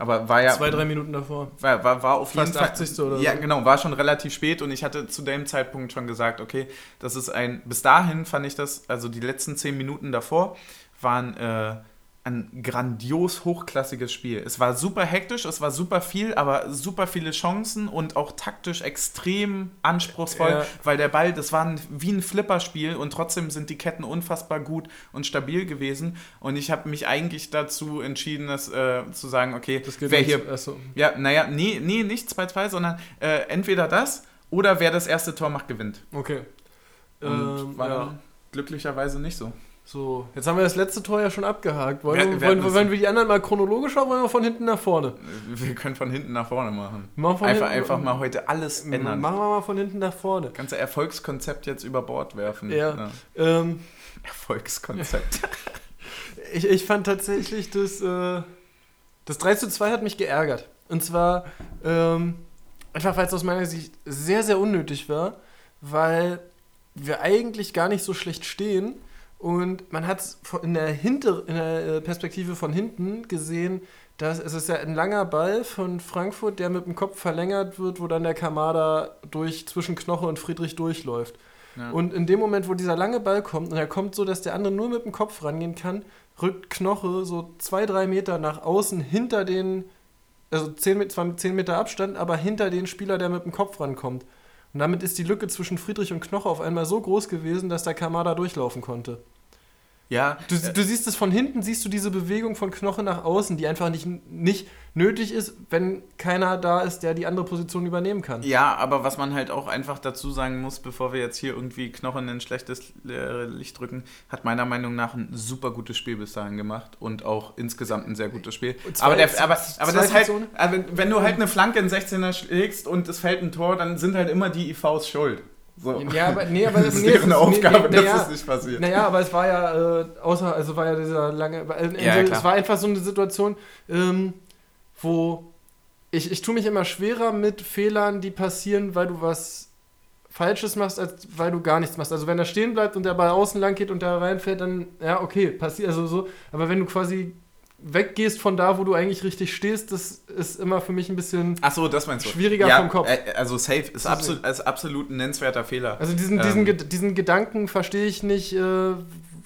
aber war ja Zwei, drei Minuten davor. war, war, war auf Fast jeden Fall 80. oder ja so. genau war schon relativ spät und ich hatte zu dem Zeitpunkt schon gesagt okay das ist ein bis dahin fand ich das also die letzten zehn Minuten davor waren äh, ein grandios hochklassiges Spiel es war super hektisch es war super viel aber super viele Chancen und auch taktisch extrem anspruchsvoll Ja. weil der Ball das war ein, wie ein Flipperspiel und trotzdem sind die Ketten unfassbar gut und stabil gewesen und ich habe mich eigentlich dazu entschieden das äh, zu sagen okay Das geht wer nicht- hier achso. ja, naja, nee, nee, nicht 2-2, sondern äh, entweder das oder wer das erste Tor macht, gewinnt. Okay. Und Ähm, war ja. glücklicherweise nicht so. So, jetzt haben wir das letzte Tor ja schon abgehakt. Wollen, Wir- wollen, wollen wir die anderen mal chronologisch oder wollen wir von hinten nach vorne? Wir können von hinten nach vorne machen. Machen Einfach, hinten- einfach mal heute alles ändern. Machen wir mal von hinten nach vorne. Ganze Erfolgskonzept jetzt über Bord werfen. Ja. Ähm, Erfolgskonzept. ich, ich fand tatsächlich, das, äh, das 3 zu 2 hat mich geärgert. Und zwar ähm, einfach, weil es aus meiner Sicht sehr, sehr unnötig war, weil wir eigentlich gar nicht so schlecht stehen. Und man hat es in der, Hinter in der äh, Perspektive von hinten gesehen, dass es ist ja ein langer Ball von Frankfurt, der mit dem Kopf verlängert wird, wo dann der Kamada durch zwischen Knoche und Friedrich durchläuft. Ja. Und in dem Moment, wo dieser lange Ball kommt, und er kommt so, dass der andere nur mit dem Kopf rangehen kann, rückt Knoche so zwei, drei Meter nach außen hinter den, also zehn, zwar mit 10 Meter Abstand, aber hinter den Spieler, der mit dem Kopf rankommt. Und damit ist die Lücke zwischen Friedrich und Knoche auf einmal so groß gewesen, dass der Kamada durchlaufen konnte. Ja, Du, du siehst es von hinten, siehst du diese Bewegung von Knoche nach außen, die einfach nicht, nicht nötig ist, wenn keiner da ist, der die andere Position übernehmen kann. ja, aber was man halt auch einfach dazu sagen muss, bevor wir jetzt hier irgendwie Knochen in ein schlechtes äh, Licht drücken, hat meiner Meinung nach ein super gutes Spiel bis dahin gemacht und auch insgesamt ein sehr gutes Spiel. Zwei- aber der, aber, aber das halt, wenn- wenn du halt eine Flanke in 16er schlägst und es fällt ein Tor, dann sind halt immer die IVs schuld. So. Ja, aber nee, aber das ist nee, deren Aufgabe, nee, dass naja, das nicht passiert. Naja, aber es war ja, äh, außer, also war ja dieser lange, äh, Ja, also klar. es war einfach so eine Situation, ähm, wo ich, ich tue mich immer schwerer mit Fehlern, die passieren, weil du was Falsches machst, als weil du gar nichts machst. Also wenn er stehen bleibt und der Ball außen lang geht und der reinfällt, dann, ja, okay, passiert, also so, aber wenn du quasi weggehst von da, wo du eigentlich richtig stehst, das ist immer für mich ein bisschen, Ach so, das meinst du. Schwieriger ja, vom Kopf. äh, Also safe ist, ist absolut, ist absolut ein nennenswerter Fehler. Also diesen, Ähm. diesen, Ged- diesen Gedanken verstehe ich nicht, äh,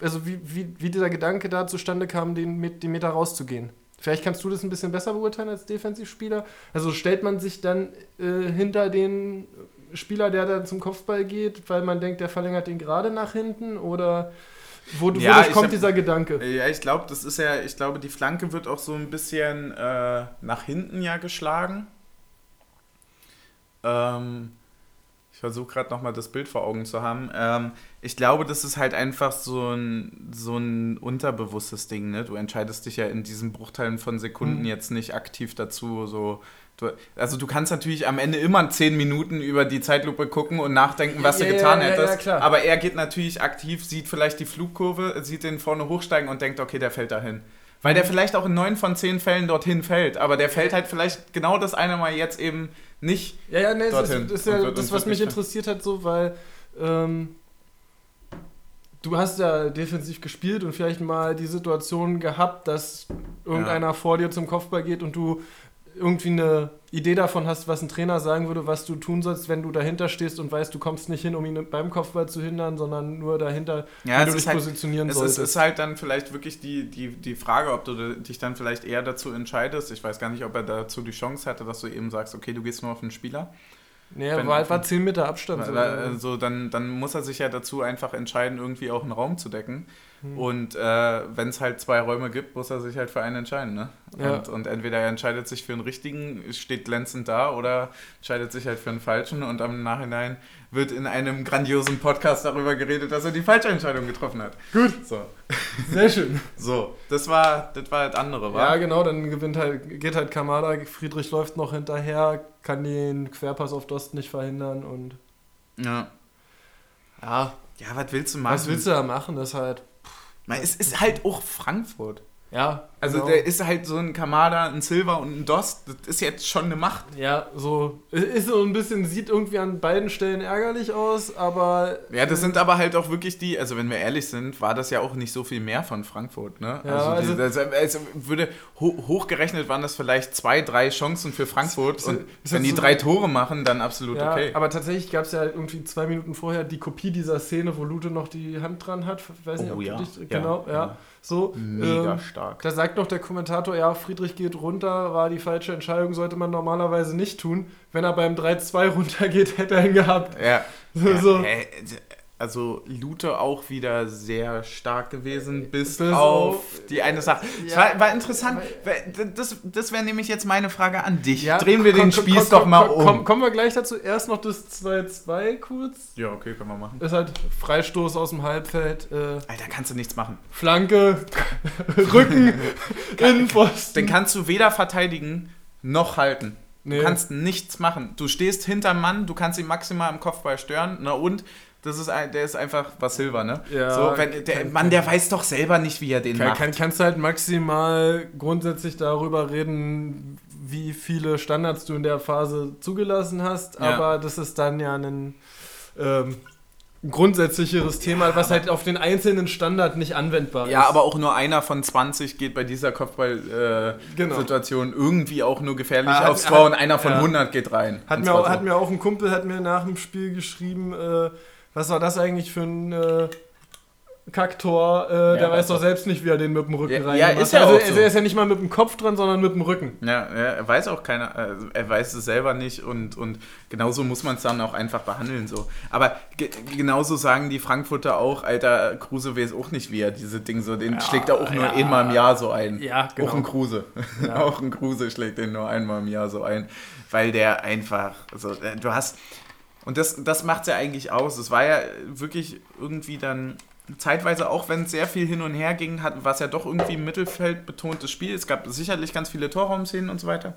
also wie, wie, wie dieser Gedanke da zustande kam, den, mit, den Meter rauszugehen. Vielleicht kannst du das ein bisschen besser beurteilen als Defensivspieler. Also stellt man sich dann äh, hinter den Spieler, der dann zum Kopfball geht, weil man denkt, der verlängert den gerade nach hinten oder wo, Ja, wodurch ich kommt hab- dieser Gedanke? Ja, ich glaube, das ist ja, ich glaube, die Flanke wird auch so ein bisschen äh, nach hinten ja geschlagen. Ähm, ich versuche gerade nochmal das Bild vor Augen zu haben. Ähm, ich glaube, das ist halt einfach so ein, so ein unterbewusstes Ding. Ne? Du entscheidest dich ja in diesen Bruchteilen von Sekunden Mhm. jetzt nicht aktiv dazu. So, also du kannst natürlich am Ende immer zehn Minuten über die Zeitlupe gucken und nachdenken, was Ja, du getan ja, ja, hättest. Aber er geht natürlich aktiv, sieht vielleicht die Flugkurve, sieht den vorne hochsteigen und denkt, okay, der fällt dahin. Weil Mhm. der vielleicht auch in neun von zehn Fällen dorthin fällt, aber der fällt halt vielleicht genau das eine Mal jetzt eben nicht. Ja, ja, ne, das dorthin ist, das, ist ja das, was mich interessiert hat, so, weil ähm, du hast ja defensiv gespielt und vielleicht mal die Situation gehabt, dass irgendeiner vor dir zum Kopfball geht und du irgendwie eine Idee davon hast, was ein Trainer sagen würde, was du tun sollst, wenn du dahinter stehst und weißt, du kommst nicht hin, um ihn beim Kopfball zu hindern, sondern nur dahinter, ja, wie du dich halt, positionieren es solltest. Es ist halt dann vielleicht wirklich die, die, die Frage, ob du dich dann vielleicht eher dazu entscheidest. Ich weiß gar nicht, ob er dazu die Chance hatte, dass du eben sagst, okay, du gehst nur auf den Spieler. Nee, Wenn, war, war 10 Meter Abstand. So. Also dann, dann muss er sich ja dazu einfach entscheiden, irgendwie auch einen Raum zu decken. Hm. Und äh, wenn es halt zwei Räume gibt, muss er sich halt für einen entscheiden. Ne? Ja. Und, und, entweder er entscheidet sich für einen richtigen, steht glänzend da, oder entscheidet sich halt für einen falschen. Und am Nachhinein wird in einem grandiosen Podcast darüber geredet, dass er die falsche Entscheidung getroffen hat. Gut. So. Sehr schön. So, das war das war das andere, war? Ja, genau, dann gewinnt halt, geht halt Kamada, Friedrich läuft noch hinterher, kann den Querpass auf Dost nicht verhindern und. Ja. Ja. Ja, was willst du machen? Was willst du da machen? Das ist Es ist halt auch Frankfurt. Ja. Also genau. der ist halt so ein Kamada, ein Silver und ein Dost. Das ist jetzt schon eine Macht. Ja, so. Ist so ein bisschen, sieht irgendwie an beiden Stellen ärgerlich aus, aber. Ja, das sind aber halt auch wirklich die, also wenn wir ehrlich sind, war das ja auch nicht so viel mehr von Frankfurt, ne? Ja, also, die, also, also würde hochgerechnet waren das vielleicht zwei, drei Chancen für Frankfurt. Ist, und ist wenn die so drei Tore machen, dann absolut ja, okay. Aber tatsächlich gab es ja irgendwie zwei Minuten vorher die Kopie dieser Szene, wo Lute noch die Hand dran hat. Weiß nicht, oh, ob ja. du dich, genau, ja. ja. So, Mega ähm, stark. Da sagt noch der Kommentator, ja, Friedrich geht runter, war die falsche Entscheidung, sollte man normalerweise nicht tun. Wenn er beim 3-2 runtergeht, hätte er ihn gehabt. Ja. So. ja äh, also Lute auch wieder sehr stark gewesen, bis, bis auf, auf die eine Sache. Ja, war, war, interessant. Das, das wäre nämlich jetzt meine Frage an dich. Ja, Drehen wir komm, den Spieß komm, doch mal um. Komm, kommen wir gleich dazu. Erst noch das 2-2 kurz. Ja, okay, können wir machen. Ist halt Freistoß aus dem Halbfeld. Äh, Alter, kannst du nichts machen. Flanke, Rücken, Innenpfosten. Den kannst du weder verteidigen noch halten. Nee. Du kannst nichts machen. Du stehst hinterm Mann, du kannst ihn maximal im Kopfball stören. Na und das ist ein, der ist einfach was Silber, ne? Ja, so, wenn, der kann, Mann, der weiß doch selber nicht, wie er den kann, macht. Kann, kannst du halt maximal grundsätzlich darüber reden, wie viele Standards du in der Phase zugelassen hast, ja. aber das ist dann ja ein ähm, grundsätzlicheres Thema, was halt auf den einzelnen Standard nicht anwendbar ist. Ja, aber auch nur einer von 20 geht bei dieser Kopfball-Situation äh, genau. irgendwie auch nur gefährlich ah, aufs Tor und einer von ja. 100 geht rein. Hat mir, auch, hat mir auch ein Kumpel hat mir nach dem Spiel geschrieben, äh, was war das eigentlich für ein äh, Kacktor? Äh, ja, der weiß doch selbst nicht, wie er den mit dem Rücken ja, rein Ja, ist ja also, so. Er ist ja nicht mal mit dem Kopf dran, sondern mit dem Rücken. Ja, er weiß auch keiner, äh, er weiß es selber nicht und, und genauso muss man es dann auch einfach behandeln. So. Aber ge genauso sagen die Frankfurter auch, Alter, Kruse weiß auch nicht, wie er diese Dinge so, den ja, schlägt er auch nur einmal im Jahr so ein. Ja, genau. Auch ein Kruse. auch ein Kruse schlägt den nur einmal im Jahr so ein, weil der einfach, also, du hast und das, das macht es ja eigentlich aus. Es war ja wirklich irgendwie dann zeitweise, auch wenn es sehr viel hin und her ging, war es ja doch irgendwie ein Mittelfeld betontes Spiel. Es gab sicherlich ganz viele Torraumszenen und so weiter.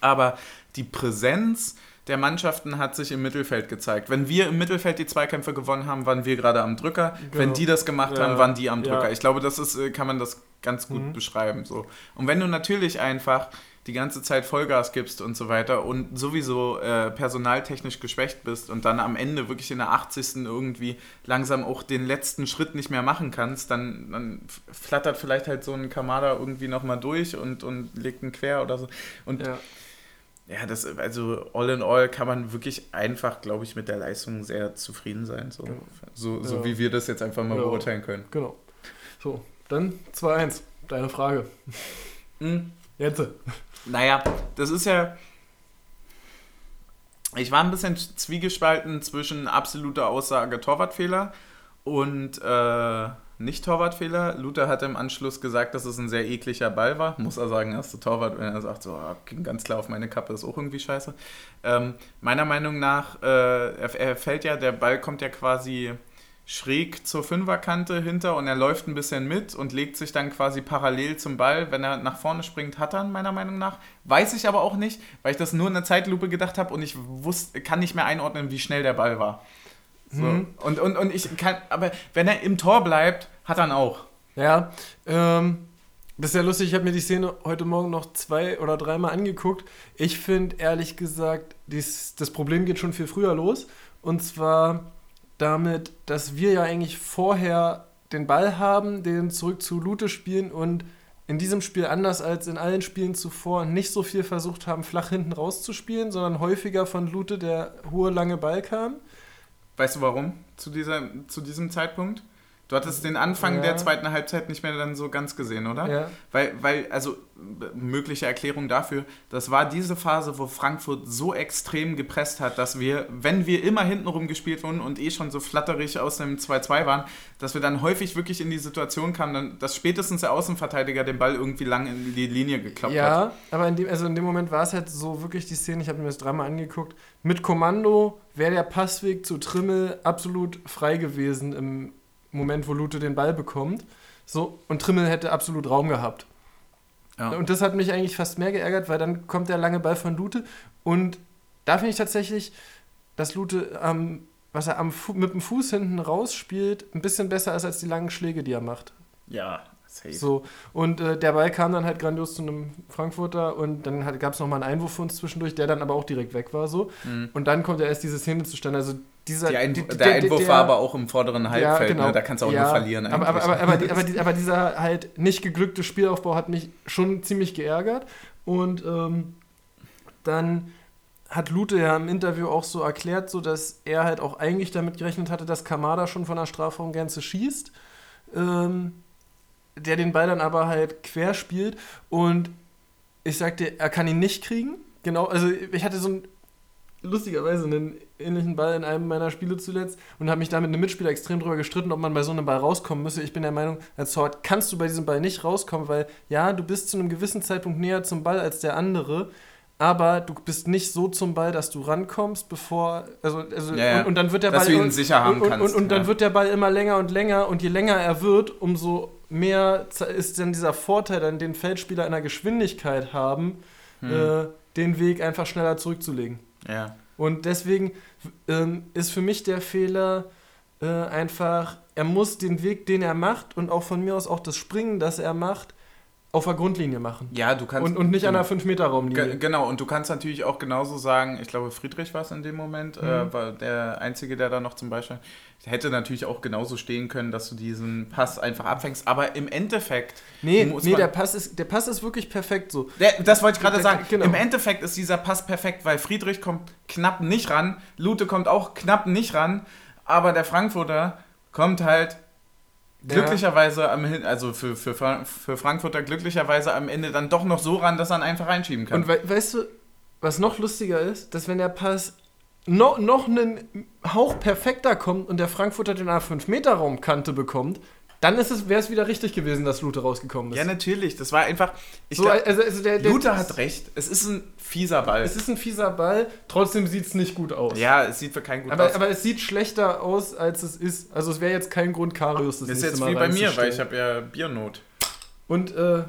Aber die Präsenz der Mannschaften hat sich im Mittelfeld gezeigt. Wenn wir im Mittelfeld die Zweikämpfe gewonnen haben, waren wir gerade am Drücker. Genau. Wenn die das gemacht ja. haben, waren die am Drücker. Ja. Ich glaube, das ist, äh, kann man das ganz gut mhm. beschreiben. So. Und wenn du natürlich einfach die ganze Zeit Vollgas gibst und so weiter und sowieso äh, personaltechnisch geschwächt bist und dann am Ende wirklich in der 80. irgendwie langsam auch den letzten Schritt nicht mehr machen kannst, dann, dann flattert vielleicht halt so ein Kamada irgendwie nochmal durch und, und legt einen quer oder so. Und ja. ja, das, also all in all kann man wirklich einfach, glaube ich, mit der Leistung sehr zufrieden sein. So, genau. so, so ja. wie wir das jetzt einfach mal ja. beurteilen können. Genau. So, dann 2-1. Deine Frage. Mhm. Jetzt. Naja, das ist ja. Ich war ein bisschen zwiegespalten zwischen absoluter Aussage Torwartfehler und äh, nicht Torwartfehler. Luther hat im Anschluss gesagt, dass es ein sehr ekliger Ball war. Muss er sagen, erste Torwart, wenn er sagt, so, ah, ging ganz klar auf meine Kappe, ist auch irgendwie scheiße. Ähm, meiner Meinung nach, äh, er, er, fällt ja, der Ball kommt ja quasi schräg zur Fünferkante hinter und er läuft ein bisschen mit und legt sich dann quasi parallel zum Ball. Wenn er nach vorne springt, hat er meiner Meinung nach. Weiß ich aber auch nicht, weil ich das nur in der Zeitlupe gedacht habe und ich wusste, kann nicht mehr einordnen, wie schnell der Ball war. So. Mhm. Und, und, und ich kann, aber wenn er im Tor bleibt, hat er ihn auch. Ja, ähm, das ist ja lustig, ich habe mir die Szene heute Morgen noch zwei oder dreimal angeguckt. Ich finde ehrlich gesagt, dies, das Problem geht schon viel früher los. Und zwar damit, dass wir ja eigentlich vorher den Ball haben, den zurück zu Lute spielen und in diesem Spiel anders als in allen Spielen zuvor nicht so viel versucht haben, flach hinten rauszuspielen, sondern häufiger von Lute der hohe lange Ball kam. Weißt du warum zu, dieser, zu diesem Zeitpunkt? Du hattest den Anfang ja. der zweiten Halbzeit nicht mehr dann so ganz gesehen, oder? Ja. Weil, weil, also mögliche Erklärung dafür, das war diese Phase, wo Frankfurt so extrem gepresst hat, dass wir, wenn wir immer hintenrum gespielt wurden und eh schon so flatterig aus dem 2-2 waren, dass wir dann häufig wirklich in die Situation kamen, dass spätestens der Außenverteidiger den Ball irgendwie lang in die Linie geklappt ja, hat. Ja, aber in dem, also in dem Moment war es halt so wirklich die Szene, ich habe mir das dreimal angeguckt, mit Kommando wäre der Passweg zu Trimmel absolut frei gewesen im Moment, wo Lute den Ball bekommt. So, und Trimmel hätte absolut Raum gehabt. Ja. Und das hat mich eigentlich fast mehr geärgert, weil dann kommt der lange Ball von Lute und da finde ich tatsächlich, dass Lute, ähm, was er am mit dem Fuß hinten rausspielt, ein bisschen besser ist als die langen Schläge, die er macht. Ja, safe. So, und äh, der Ball kam dann halt grandios zu einem Frankfurter und dann gab es nochmal einen Einwurf für uns zwischendurch, der dann aber auch direkt weg war. so. Mhm. Und dann kommt ja erst diese Szene zustande. Also dieser, Ein, die, der Einwurf der, war aber auch im vorderen Halbfeld, ja, genau. ne? da kannst du auch ja, nur verlieren. Aber, aber, aber, die, die, aber, dieser halt nicht geglückte Spielaufbau hat mich schon ziemlich geärgert. Und ähm, dann hat Lute ja im Interview auch so erklärt, so dass er halt auch eigentlich damit gerechnet hatte, dass Kamada schon von der Strafraumgrenze schießt. Ähm, der den Ball dann aber halt quer spielt und ich sagte, er kann ihn nicht kriegen. Genau, also ich hatte so ein lustigerweise einen ähnlichen Ball in einem meiner Spiele zuletzt und habe mich da mit einem Mitspieler extrem drüber gestritten, ob man bei so einem Ball rauskommen müsse. Ich bin der Meinung, als Sword kannst du bei diesem Ball nicht rauskommen, weil ja, du bist zu einem gewissen Zeitpunkt näher zum Ball als der andere, aber du bist nicht so zum Ball, dass du rankommst, bevor also, also ja, ja. Und, und, dann wird der dass Ball du ihn sicher haben und, kannst. Und, und, dann wird der Ball immer länger und länger und je länger er wird, umso mehr ist dann dieser Vorteil, an den Feldspieler einer Geschwindigkeit haben, hm. äh, den Weg einfach schneller zurückzulegen. Ja. Und deswegen ähm, ist für mich der Fehler äh, einfach, er muss den Weg, den er macht und auch von mir aus auch das Springen, das er macht, auf der Grundlinie machen. Ja, du kannst. Und, und nicht an der 5-Meter-Raumlinie. Genau, und du kannst natürlich auch genauso sagen, ich glaube, Friedrich war es in dem Moment, mhm. äh, war der Einzige, der da noch zum Beispiel. Hätte natürlich auch genauso stehen können, dass du diesen Pass einfach abfängst, aber im Endeffekt. Nee, nee der, Pass ist, der Pass ist wirklich perfekt so. Der, das wollte ich gerade sagen. Genau. Im Endeffekt ist dieser Pass perfekt, weil Friedrich kommt knapp nicht ran, Lute kommt auch knapp nicht ran, aber der Frankfurter kommt halt glücklicherweise am also für, für, für Frankfurter glücklicherweise am Ende dann doch noch so ran, dass er einfach reinschieben kann. Und we weißt du, was noch lustiger ist, dass wenn der Pass no, noch einen Hauch perfekter kommt und der Frankfurter den A5-Meter-Raumkante bekommt, dann wäre es wieder richtig gewesen, dass Lute rausgekommen ist. Ja, natürlich. Das war einfach. So, glaub, also, also der, der, Lute hat recht. Es ist ein fieser Ball. Es ist ein fieser Ball. Trotzdem sieht es nicht gut aus. Ja, es sieht für keinen gut aber, aus. Aber es sieht schlechter aus, als es ist. Also es wäre jetzt kein Grund, Karius das, das ist jetzt wie bei mir, weil ich habe ja Biernot. Und äh,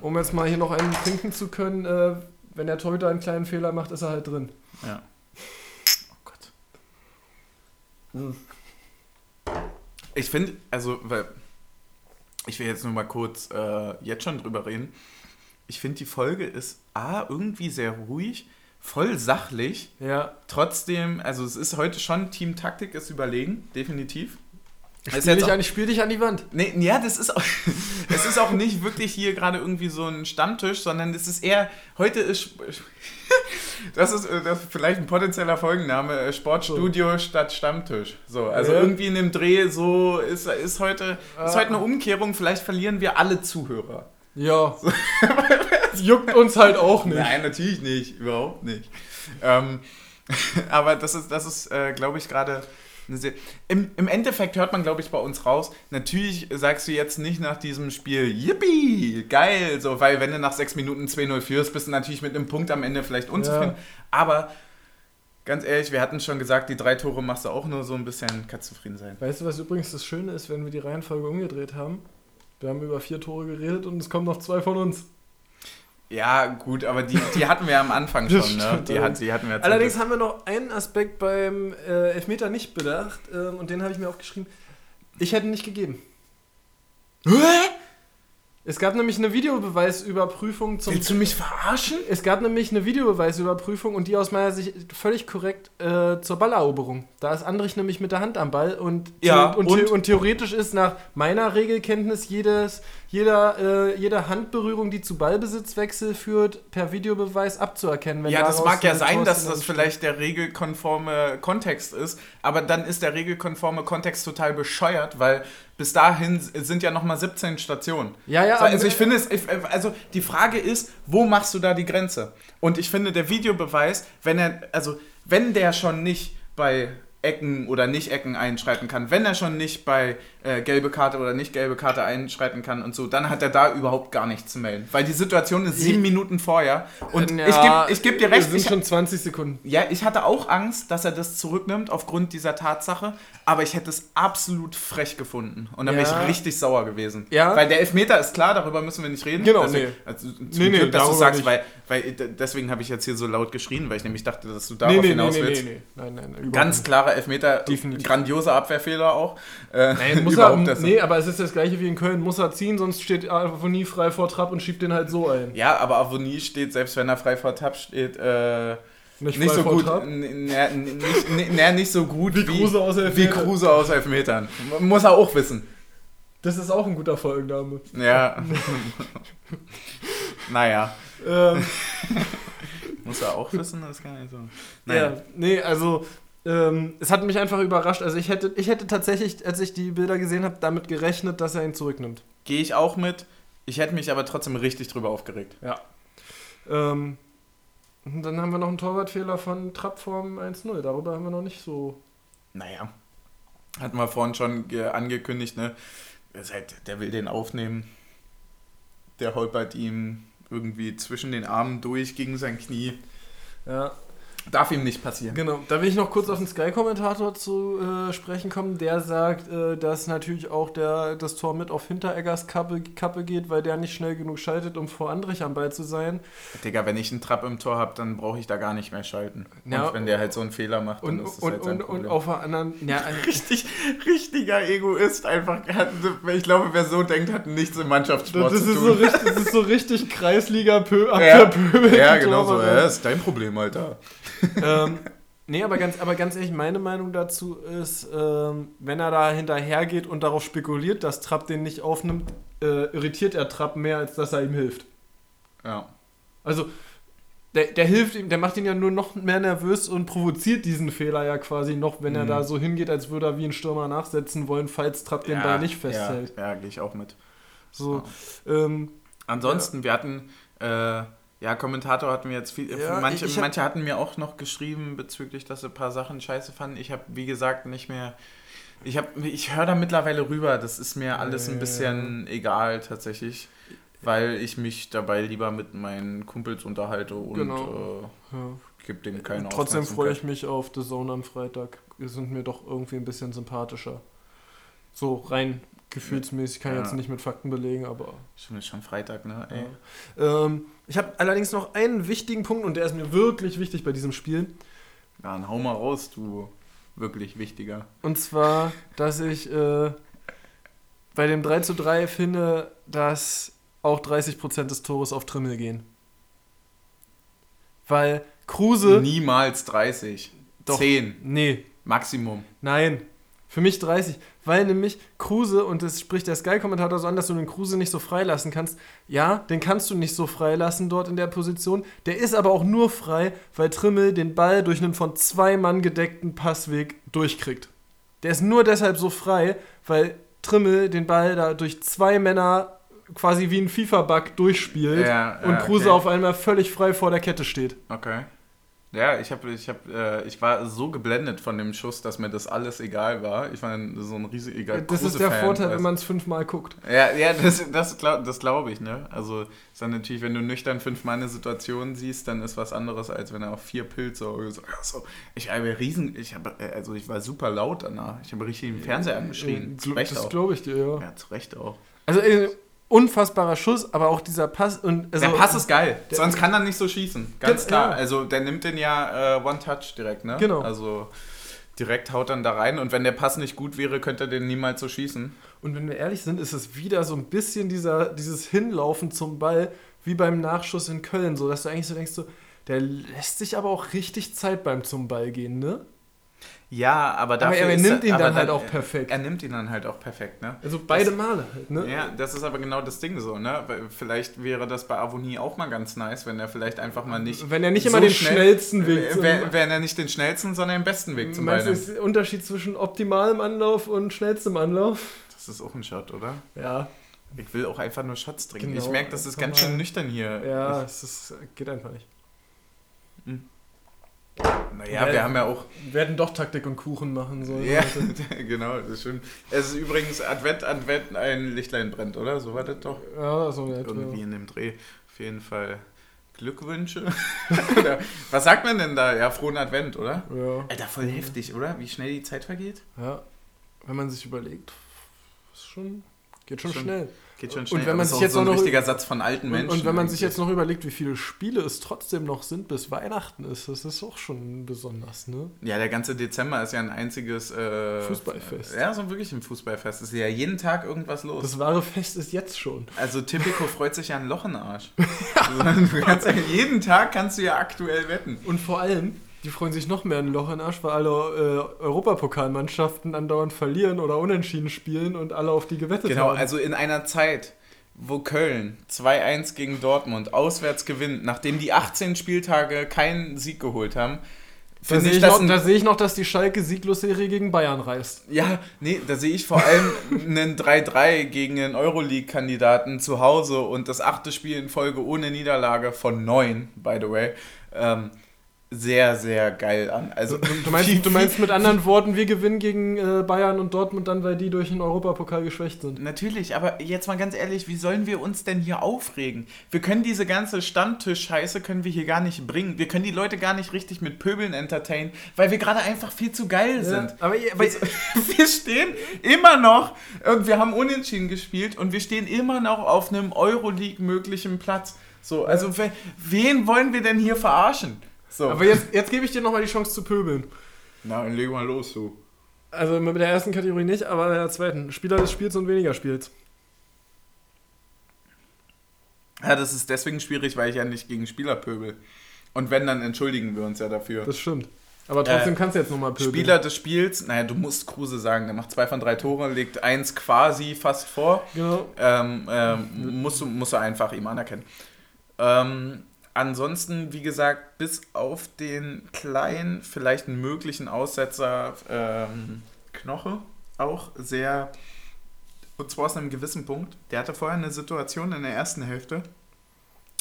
um jetzt mal hier noch einen trinken zu können, äh, wenn der Torhüter einen kleinen Fehler macht, ist er halt drin. Ja. Oh Gott. Hm. Ich finde, also, weil ich will jetzt nur mal kurz äh, jetzt schon drüber reden. Ich finde, die Folge ist A, irgendwie sehr ruhig, voll sachlich. Ja. Trotzdem, also es ist heute schon Team-Taktik ist überlegen, definitiv. Ich spiel, dich an, ich spiel dich an die Wand. Nee, ja, das ist auch, es ist auch nicht wirklich hier gerade irgendwie so ein Stammtisch, sondern es ist eher, heute ist, das ist, das ist vielleicht ein potenzieller Folgenname, äh, Sportstudio so. statt Stammtisch. So, also ja. irgendwie in dem Dreh so ist, ist, heute, ist heute eine Umkehrung, vielleicht verlieren wir alle Zuhörer. Ja. So. juckt uns halt auch nicht. Nein, natürlich nicht, überhaupt nicht. Ähm, aber das ist, das ist äh, glaube ich, gerade im, Im Endeffekt hört man, glaube ich, bei uns raus, natürlich sagst du jetzt nicht nach diesem Spiel, yippie, geil, so, weil wenn du nach sechs Minuten 2-0 führst, bist du natürlich mit einem Punkt am Ende vielleicht unzufrieden. Ja. Aber ganz ehrlich, wir hatten schon gesagt, die drei Tore machst du auch nur so ein bisschen, kannst zufrieden sein. Weißt du, was übrigens das Schöne ist, wenn wir die Reihenfolge umgedreht haben? Wir haben über vier Tore geredet und es kommen noch zwei von uns. Ja, gut, aber die, die hatten wir am Anfang schon, ne? Die, hat, die hatten wir Allerdings haben wir noch einen Aspekt beim äh, Elfmeter nicht bedacht ähm, und den habe ich mir aufgeschrieben. Ich hätte nicht gegeben. Es gab nämlich eine Videobeweisüberprüfung zum. Willst du mich verarschen? Es gab nämlich eine Videobeweisüberprüfung und die aus meiner Sicht völlig korrekt äh, zur Balleroberung. Da ist Andrich nämlich mit der Hand am Ball und, Ja, und, und? und, theoretisch ist nach meiner Regelkenntnis jedes, jeder, äh, jede Handberührung, die zu Ballbesitzwechsel führt, per Videobeweis abzuerkennen. wenn Ja, das mag ja sein, dass das vielleicht der regelkonforme Kontext ist, aber dann ist der regelkonforme Kontext total bescheuert, weil bis dahin sind ja nochmal 17 Stationen. Ja, ja, So, also ich finde es, also die Frage ist, wo machst du da die Grenze? Und ich finde, der Videobeweis, wenn er, also wenn der schon nicht bei Ecken oder Nicht-Ecken einschreiten kann, wenn er schon nicht bei äh, gelbe Karte oder nicht gelbe Karte einschreiten kann und so, dann hat er da überhaupt gar nichts zu melden. Weil die Situation ist sieben Minuten vorher und Ja, ich gebe geb dir recht, Es sind schon 20 Sekunden. ja, ich hatte auch Angst, dass er das zurücknimmt aufgrund dieser Tatsache, aber ich hätte es absolut frech gefunden. Und dann Ja. wäre ich richtig sauer gewesen. Ja. Weil der Elfmeter ist klar, darüber müssen wir nicht reden. Genau, deswegen, nee. Also, Nee, nee, Glück, dass du sagst, nicht. weil, weil deswegen habe ich jetzt hier so laut geschrien, weil ich nämlich dachte, dass du darauf Nee, nee, nee, hinaus nee, nee, willst. nee. Nein, nein, nein. Ganz klarer Elfmeter, Definitiv. grandioser Abwehrfehler auch. Äh, Nein, muss er, nee, aber es ist das gleiche wie in Köln. Muss er ziehen, sonst steht Avonie frei vor Trapp und schiebt den halt so ein. Ja, aber Avonie steht, selbst wenn er frei vor Tab steht, äh, Nicht, nicht so gut. Trapp. n- n- n- Nicht, nicht so gut Wie Kruse aus wie Elfmeter. Kruse aus Elfmetern. Muss er auch wissen. Das ist auch ein guter Folgenname. Ja. naja. Ähm, Muss er auch wissen, das kann ich so. ja, nee, also ähm, es hat mich einfach überrascht. Also ich hätte, ich hätte tatsächlich, als ich die Bilder gesehen habe, damit gerechnet, dass er ihn zurücknimmt. Gehe ich auch mit. Ich hätte mich aber trotzdem richtig drüber aufgeregt. Ja. Ähm, und dann haben wir noch einen Torwartfehler von Trapp vorm 1-0. Darüber haben wir noch nicht so. Naja. Hatten wir vorhin schon ge- angekündigt, ne? Halt, der will den aufnehmen. Der holpert ihm irgendwie zwischen den Armen durch gegen sein Knie. Ja, Darf ihm nicht passieren. Genau, da will ich noch kurz auf den Sky-Kommentator zu äh, sprechen kommen. Der sagt, äh, dass natürlich auch der, das Tor mit auf Hintereggers Kappe, Kappe geht, weil der nicht schnell genug schaltet, um vor Andrich am Ball zu sein. Digga, wenn ich einen Trap im Tor habe, dann brauche ich da gar nicht mehr schalten. Ja, und wenn der halt so einen Fehler macht, dann Und, ist das und, halt sein und, und Problem. auf der anderen. Ja, äh, richtig, richtiger Egoist einfach. Ich glaube, wer so denkt, hat nichts im Mannschaftssport das, zu ist tun. so richtig, das ist so richtig Kreisliga-Pö Ja. Ja, genau so. Ja, ist dein Problem, Alter. Ähm, nee, aber ganz, aber ganz ehrlich, meine Meinung dazu ist, ähm, wenn er da hinterher geht und darauf spekuliert, dass Trapp den nicht aufnimmt, äh, irritiert er Trapp mehr, als dass er ihm hilft. Ja. Also, der, der hilft ihm, der macht ihn ja nur noch mehr nervös und provoziert diesen Fehler ja quasi noch, wenn er Mhm. da so hingeht, als würde er wie ein Stürmer nachsetzen wollen, falls Trapp den ja, Ball nicht festhält. Ja, ja gehe ich auch mit. So, ähm, Ansonsten, wir hatten, äh, ja, Kommentator hatten wir jetzt viel. Ja, manche, hab- manche hatten mir auch noch geschrieben bezüglich, dass sie ein paar Sachen scheiße fanden. Ich habe, wie gesagt, nicht mehr. Ich, hab- ich höre da mittlerweile rüber. Das ist mir alles ein bisschen egal tatsächlich. Weil ich mich dabei lieber mit meinen Kumpels unterhalte und Genau. ja. äh, gebe denen keine Trotzdem freue ich mich auf The Zone am Freitag. Die sind mir doch irgendwie ein bisschen sympathischer. So rein gefühlsmäßig kann ich Ja. jetzt nicht mit Fakten belegen, aber. Stimmt, ist schon Freitag, ne? Ey. Ähm, ich habe allerdings noch einen wichtigen Punkt und der ist mir wirklich wichtig bei diesem Spiel. Ja, dann hau mal raus, du wirklich wichtiger. Und zwar, dass ich äh, bei dem 3 zu 3 finde, dass auch 30% des Tores auf Trimmel gehen. Weil Kruse. Niemals 30. Doch. 10 Nee, Maximum. nein. Für mich 30. Weil nämlich Kruse, und das spricht der Sky-Kommentator so an, dass du den Kruse nicht so freilassen kannst. Ja, den kannst du nicht so freilassen dort in der Position. Der ist aber auch nur frei, weil Trimmel den Ball durch einen von zwei Mann gedeckten Passweg durchkriegt. Der ist nur deshalb so frei, weil Trimmel den Ball da durch zwei Männer quasi wie ein FIFA-Bug durchspielt Ja, und ja, Kruse okay. auf einmal völlig frei vor der Kette steht. Okay. Ja, ich, hab, ich, hab, äh, ich war so geblendet von dem Schuss, dass mir das alles egal war. Ich war so ein riesig egal. Das ist der Vorteil, wenn man es fünfmal guckt. Ja, ja das, das, glaub, das glaube ich, ne? Also, ist dann natürlich, wenn du nüchtern fünfmal eine Situation siehst, dann ist was anderes, als wenn er auf vier Pilze oder so. Ich habe riesen, ich habe, also ich war super laut danach. Ich habe richtig den Fernseher angeschrien. Zu Recht das glaube ich dir, ja. Ja, zu Recht auch. Also äh, unfassbarer Schuss, aber auch dieser Pass und also, der Pass ist geil, sonst kann er nicht so schießen. Ganz klar. ja. Also der nimmt den ja äh, One Touch direkt, ne? Genau. Also direkt haut dann da rein und wenn der Pass nicht gut wäre, könnte er den niemals so schießen. Und wenn wir ehrlich sind, ist es wieder so ein bisschen dieser, dieses Hinlaufen zum Ball, wie beim Nachschuss in Köln, so dass du eigentlich so denkst, so, der lässt sich aber auch richtig Zeit beim zum Ball gehen, ne? Ja, aber dafür aber er nimmt ihn aber dann halt auch perfekt. Er nimmt ihn dann halt auch perfekt, ne? Also beide Das- Male halt, ne? Ja, das ist aber genau das Ding so, ne? Vielleicht wäre das bei Avonie auch mal ganz nice, wenn er vielleicht einfach mal nicht. Wenn er nicht so immer den schnell- schnellsten Weg Äh, zum- wenn, wenn er nicht den schnellsten, sondern den besten Weg zum Meinst du, nimmt. ist der Unterschied zwischen optimalem Anlauf und schnellstem Anlauf? Das ist auch ein Shot, oder? Ja. Ich will auch einfach nur Shots trinken. Genau, ich merke, das ist ganz schön nüchtern hier. Ja, es geht einfach nicht. Naja, Ja, wir haben ja auch. Wir hätten doch Taktik und Kuchen machen sollen. Ja, genau, das ist schön. Es ist übrigens Advent, Advent, ein Lichtlein brennt, oder? So war das doch. ja so nett. Irgendwie Ja. in dem Dreh. Auf jeden Fall Glückwünsche. Was sagt man denn da? Ja, frohen Advent, oder? Ja. Alter, voll heftig, oder? Wie schnell die Zeit vergeht? ja. Wenn man sich überlegt, ist schon, geht schon, Schon schnell. Geht schon Und schnell. wenn aber man sich jetzt so ein noch- richtiger Satz von alten Und, Menschen. und wenn man sich jetzt noch überlegt, wie viele Spiele es trotzdem noch sind, bis Weihnachten ist, das ist auch schon besonders, ne? Ja, der ganze Dezember ist ja ein einziges äh, Fußballfest. Ja, so wirklich ein Fußballfest. Es ist ja jeden Tag irgendwas los. Das wahre Fest ist jetzt schon. also Tipico freut sich ja ein Loch in den Arsch. ja, jeden Tag kannst du ja aktuell wetten. Und vor allem, die freuen sich noch mehr ein Loch in den Arsch, weil alle äh, Europapokalmannschaften andauernd verlieren oder unentschieden spielen und alle auf die gewettet Genau, haben. also in einer Zeit, wo Köln 2-1 gegen Dortmund auswärts gewinnt, nachdem die 18 Spieltage keinen Sieg geholt haben, da sehe ich sehe ich noch, dass die Schalke Sieglosserie gegen Bayern reißt. Ja, nee, da sehe ich vor allem einen 3-3 gegen einen Euroleague-Kandidaten zu Hause und das achte Spiel in Folge ohne Niederlage von neun, by the way. Ähm, sehr, sehr geil an. Also, Du, meinst, du meinst mit anderen Worten, wir gewinnen gegen äh, Bayern und Dortmund dann, weil die durch den Europapokal geschwächt sind. Natürlich, aber jetzt mal ganz ehrlich, wie sollen wir uns denn hier aufregen? Wir können diese ganze Stammtisch-Scheiße können wir hier gar nicht bringen. Wir können die Leute gar nicht richtig mit Pöbeln entertainen, weil wir gerade einfach viel zu geil sind. aber, aber wir stehen immer noch wir haben unentschieden gespielt und wir stehen immer noch auf einem Euroleague möglichen Platz. So, also we- wen wollen wir denn hier verarschen? So. Aber jetzt, jetzt gebe ich dir nochmal die Chance zu pöbeln. Na, dann leg mal los, du. Also mit der ersten Kategorie nicht, aber mit der zweiten. Spieler des Spiels und weniger Spiels. Ja, das ist deswegen schwierig, weil ich ja nicht gegen Spieler pöbel. Und wenn, dann entschuldigen wir uns ja dafür. Das stimmt. Aber trotzdem Äh, kannst du jetzt nochmal pöbeln. Spieler des Spiels, naja, du musst Kruse sagen, der macht zwei von drei Tore, legt eins quasi fast vor. Genau. Ähm, ähm, musst, du, musst du einfach ihm anerkennen. Ähm, ansonsten, wie gesagt, bis auf den kleinen, vielleicht einen möglichen Aussetzer ähm, Knoche auch sehr. Und zwar aus einem gewissen Punkt. Der hatte vorher eine Situation in der ersten Hälfte,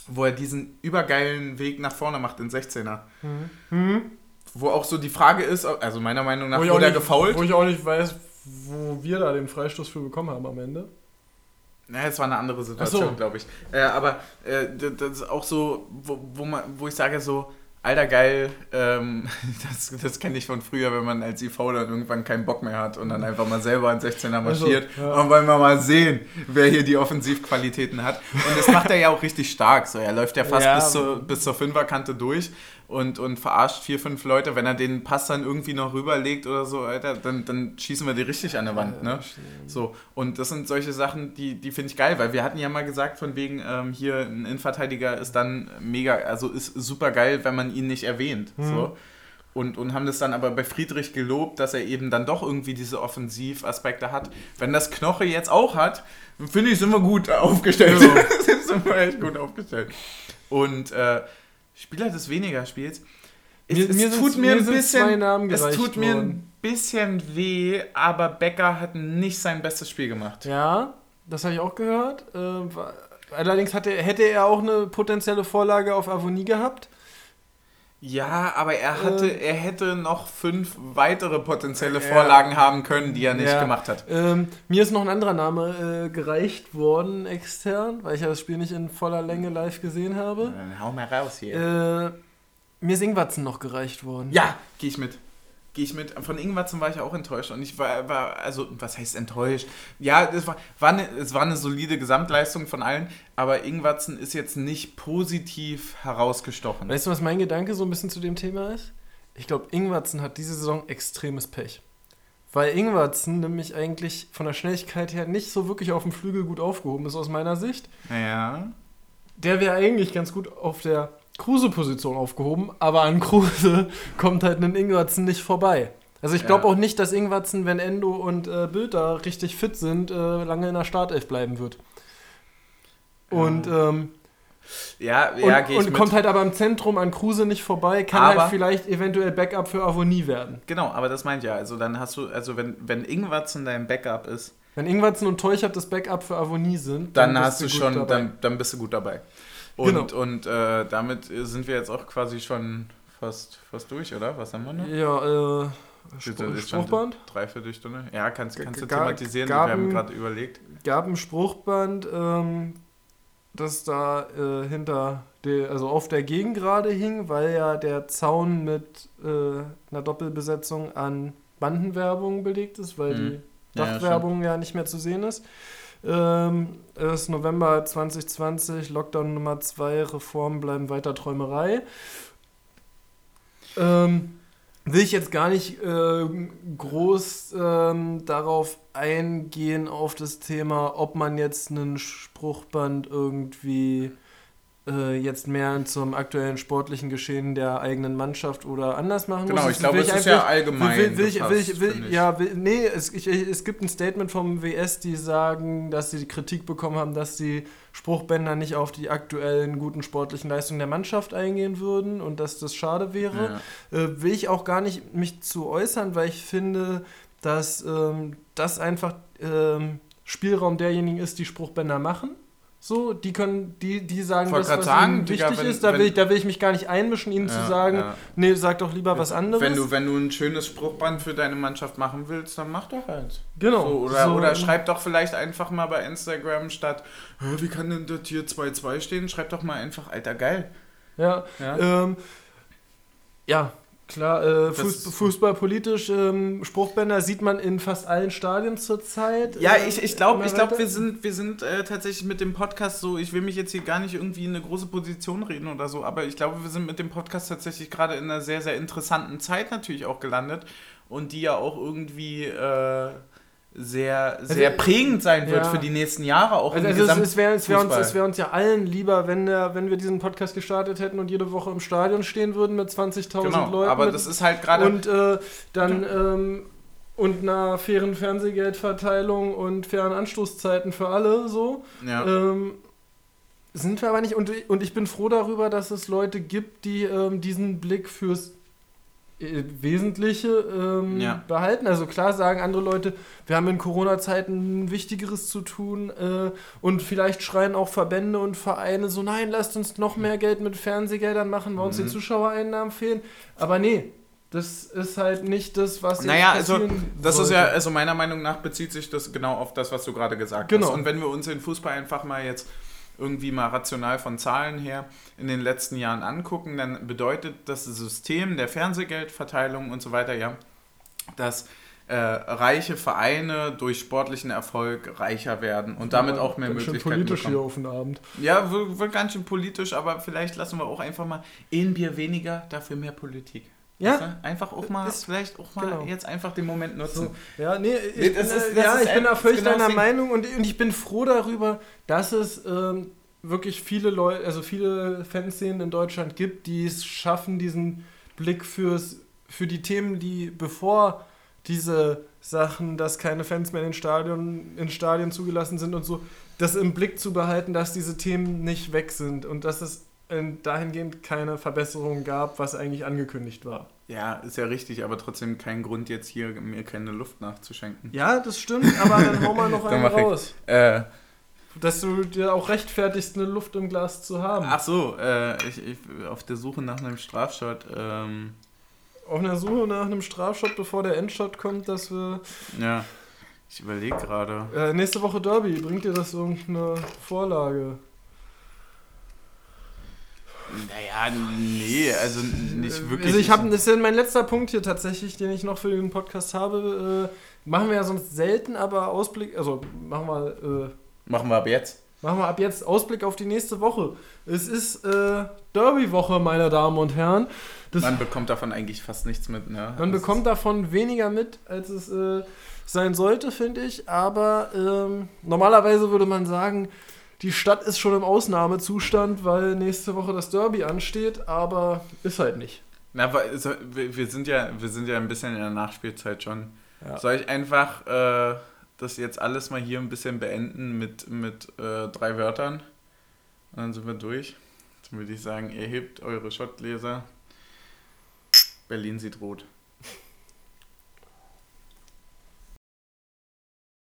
wo er diesen übergeilen Weg nach vorne macht in 16er. Hm? Wo auch so die Frage ist, also meiner Meinung nach Wo wurde er gefault. wo ich auch nicht weiß, wo wir da den Freistoß für bekommen haben am Ende. Ja, es war eine andere Situation, so. glaube ich. Äh, aber äh, das ist auch so, wo, wo, man, wo ich sage so, alter geil, ähm, das, das kenne ich von früher, wenn man als IV dann irgendwann keinen Bock mehr hat und dann einfach mal selber einen 16er marschiert. Also, ja. Und wollen wir mal sehen, wer hier die Offensivqualitäten hat. Und das macht er ja auch richtig stark. So, er läuft ja fast Ja. bis, zur, bis zur Fünferkante durch und, und verarscht vier, fünf Leute. Wenn er den Pass dann irgendwie noch rüberlegt oder so, Alter, dann, dann schießen wir die richtig an der Wand. Ne? So, und das sind solche Sachen, die, die finde ich geil, weil wir hatten ja mal gesagt, von wegen, ähm, hier ein Innenverteidiger ist dann mega, also ist super geil, wenn man ihn nicht erwähnt. So. Und, und haben das dann aber bei Friedrich gelobt, dass er eben dann doch irgendwie diese Offensivaspekte hat. Wenn das Knoche jetzt auch hat, finde ich, sind wir gut aufgestellt. sind wir echt gut aufgestellt. Und äh, Spieler des weniger Spiels. Es, Mir- es mir tut mir ein bisschen. es tut mir ein bisschen weh, aber Becker hat nicht sein bestes Spiel gemacht. Ja, das habe ich auch gehört. Äh, allerdings hatte, hätte er auch eine potenzielle Vorlage auf Avonie gehabt. Ja, aber er hatte, Ähm. er hätte noch fünf weitere potenzielle Ja. Vorlagen haben können, die er nicht Ja. gemacht hat. Ähm, mir ist noch ein anderer Name äh, gereicht worden extern, weil ich ja das Spiel nicht in voller Länge live gesehen habe. Dann hau mal raus hier. Äh, mir ist Ingwatzen noch gereicht worden. Ja, gehe ich mit. Gehe ich mit. Von Ingwerzen war ich auch enttäuscht. Und ich war, war also, was heißt enttäuscht? Ja, es war, war eine, es war eine solide Gesamtleistung von allen, aber Ingwerzen ist jetzt nicht positiv herausgestochen. Weißt du, was mein Gedanke so ein bisschen zu dem Thema ist? ich glaube, Ingwertsen hat diese Saison extremes Pech. Weil Ingwertsen nämlich eigentlich von der Schnelligkeit her nicht so wirklich auf dem Flügel gut aufgehoben ist aus meiner Sicht. Ja. Der wäre eigentlich ganz gut auf der Kruse-Position aufgehoben, aber an Kruse kommt halt ein Ingwertsen nicht vorbei. Also ich glaube Ja. auch nicht, dass Ingwertsen, wenn Endo und äh, Bild da richtig fit sind, äh, lange in der Startelf bleiben wird. Und, ähm, Ja, und, ja, und mit. kommt halt aber im Zentrum an Kruse nicht vorbei, kann Aber- halt vielleicht eventuell Backup für Avonie werden. Genau, aber das meint ja, also dann hast du, also wenn, wenn Ingwertsen dein Backup ist, Wenn Ingwertsen und Teuchert das Backup für Avonie sind, dann, bist hast du schon, dabei. dann, dann bist du gut dabei. Und, Genau. und äh, damit sind wir jetzt auch quasi schon fast, fast durch, oder? Was haben wir noch? Ja, äh, Spruch, Spruchband? Dreiviertelstunde? Ja, kannst, kannst du thematisieren, gab wir haben gerade überlegt. gab ein Spruchband, ähm, das da äh, hinter, der, also auf der Gegengrade hing, weil ja der Zaun mit äh, einer Doppelbesetzung an Bandenwerbung belegt ist, weil Mhm. die Ja, Dachwerbung ja, nicht mehr zu sehen ist. Ähm, es ist November 2020, Lockdown Nummer 2, Reformen bleiben weiter Träumerei. Ähm, will ich jetzt gar nicht äh, groß ähm, darauf eingehen, auf das Thema, ob man jetzt einen Spruchband irgendwie äh, jetzt mehr zum aktuellen sportlichen Geschehen der eigenen Mannschaft oder anders machen Genau, muss. ich glaube, es ist ja allgemein. Will, will, ich, will, ich, will, ich. ja, nee, es, ich, es gibt ein Statement vom WS, die sagen, dass sie die Kritik bekommen haben, dass die Spruchbänder nicht auf die aktuellen guten sportlichen Leistungen der Mannschaft eingehen würden und dass das schade wäre. Ja. Äh, will ich auch gar nicht mich zu äußern, weil ich finde, dass ähm, das einfach ähm, Spielraum derjenigen ist, die Spruchbänder machen. So, die können, die, die sagen, das, was sagen, ihnen Digga, wichtig wenn- ist. Da wenn- will, ich, da will ich mich gar nicht einmischen, ihnen zu Ja, sagen, ja. nee, sag doch lieber was anderes. Wenn du, wenn du ein schönes Spruchband für deine Mannschaft machen willst, dann mach doch halt. genau. So, oder, so, oder schreib doch vielleicht einfach mal bei Instagram statt, "Hä, wie kann denn das hier 2-2 stehen? Schreib doch mal einfach, Alter, geil. Ja, Ja? ähm, ja klar, äh, Fuß, fußballpolitisch, ähm, Spruchbänder sieht man in fast allen Stadien zurzeit. Ja, äh, ich, ich glaube, ich glaub, wir sind, wir sind äh, tatsächlich mit dem Podcast so, ich will mich jetzt hier gar nicht irgendwie in eine große Position reden oder so, aber ich glaube, wir sind mit dem Podcast tatsächlich gerade in einer sehr, sehr interessanten Zeit natürlich auch gelandet und die ja auch irgendwie sehr, sehr prägend sein wird ja. für die nächsten Jahre auch Also, also es, es wäre wär uns, wär uns ja allen lieber, wenn, der, wenn wir diesen Podcast gestartet hätten und jede Woche im Stadion stehen würden mit 20.000 Genau, Leuten. aber mit, das ist halt gerade und äh, dann ähm, und einer fairen Fernsehgeldverteilung und fairen Anstoßzeiten für alle so. ja. Ähm, sind wir aber nicht. Und, und ich bin froh darüber, dass es Leute gibt, die ähm, diesen Blick fürs Wesentliche ähm, Ja. behalten. Also klar sagen andere Leute, wir haben in Corona-Zeiten Wichtigeres zu tun äh, und vielleicht schreien auch Verbände und Vereine so, nein, lasst uns noch mehr Geld mit Fernsehgeldern machen, weil uns die Mhm. Zuschauereinnahmen fehlen. Aber nee, das ist halt nicht das, was jetzt Naja, also das ist sollte. ja, also meiner Meinung nach bezieht sich das genau auf das, was du gerade gesagt Genau. hast. Und wenn wir uns den Fußball einfach mal jetzt irgendwie mal rational von Zahlen her in den letzten Jahren angucken, dann bedeutet das System der Fernsehgeldverteilung und so weiter ja, dass äh, reiche Vereine durch sportlichen Erfolg reicher werden und damit Ja, auch mehr ganz schön Möglichkeiten politisch bekommen. hier auf den Abend. Ja, wird, wird ganz schön politisch, aber vielleicht lassen wir auch einfach mal ein Bier weniger, dafür mehr Politik. Ja. Du? Einfach auch mal, Ist- vielleicht auch mal genau. jetzt einfach den Moment nutzen. So, ja, nee, ich, Nee, bin, ist- ja, ich bin da echt völlig genau deiner. Meinung und, und ich bin froh darüber, dass es ähm, wirklich viele Leute, also viele Fanszenen in Deutschland gibt, die es schaffen, diesen Blick fürs, für die Themen, die bevor diese Sachen, dass keine Fans mehr in den Stadion, in Stadien zugelassen sind und so, das im Blick zu behalten, dass diese Themen nicht weg sind und dass es dahingehend keine Verbesserung gab, was eigentlich angekündigt war. Ja, ist ja richtig, aber trotzdem kein Grund, jetzt hier mir keine Luft nachzuschenken. Ja, das stimmt, aber dann hau mal noch einen ich. raus. Äh, Dass du dir auch rechtfertigst, eine Luft im Glas zu haben. ach so, äh, ich, ich auf der Suche nach einem Strafshot. Ähm, Auf einer Suche nach einem Strafshot, bevor der Endshot kommt, dass wir. ja, ich überlege gerade. Äh, nächste Woche Derby, bringt dir das irgendeine Vorlage? Naja, nee, also nicht wirklich. Also ich habe, das ist ja mein letzter Punkt hier tatsächlich, den ich noch für den Podcast habe. Äh, machen wir ja sonst selten, aber Ausblick, also machen wir, Machen wir ab jetzt. Machen wir ab jetzt Ausblick auf die nächste Woche. Es ist äh, Derby-Woche, meine Damen und Herren. Das man bekommt davon eigentlich fast nichts mit. Ne? Man das bekommt davon weniger mit, als es äh, sein sollte, finde ich. Aber ähm, normalerweise würde man sagen, die Stadt ist schon im Ausnahmezustand, weil nächste Woche das Derby ansteht, aber ist halt nicht. Na, wir sind ja, wir sind ja ein bisschen in der Nachspielzeit schon. Ja. Soll ich einfach äh, das jetzt alles mal hier ein bisschen beenden mit, mit äh, drei Wörtern? Und dann sind wir durch. Dann würde ich sagen, ihr hebt eure Schottgläser. Berlin sieht rot.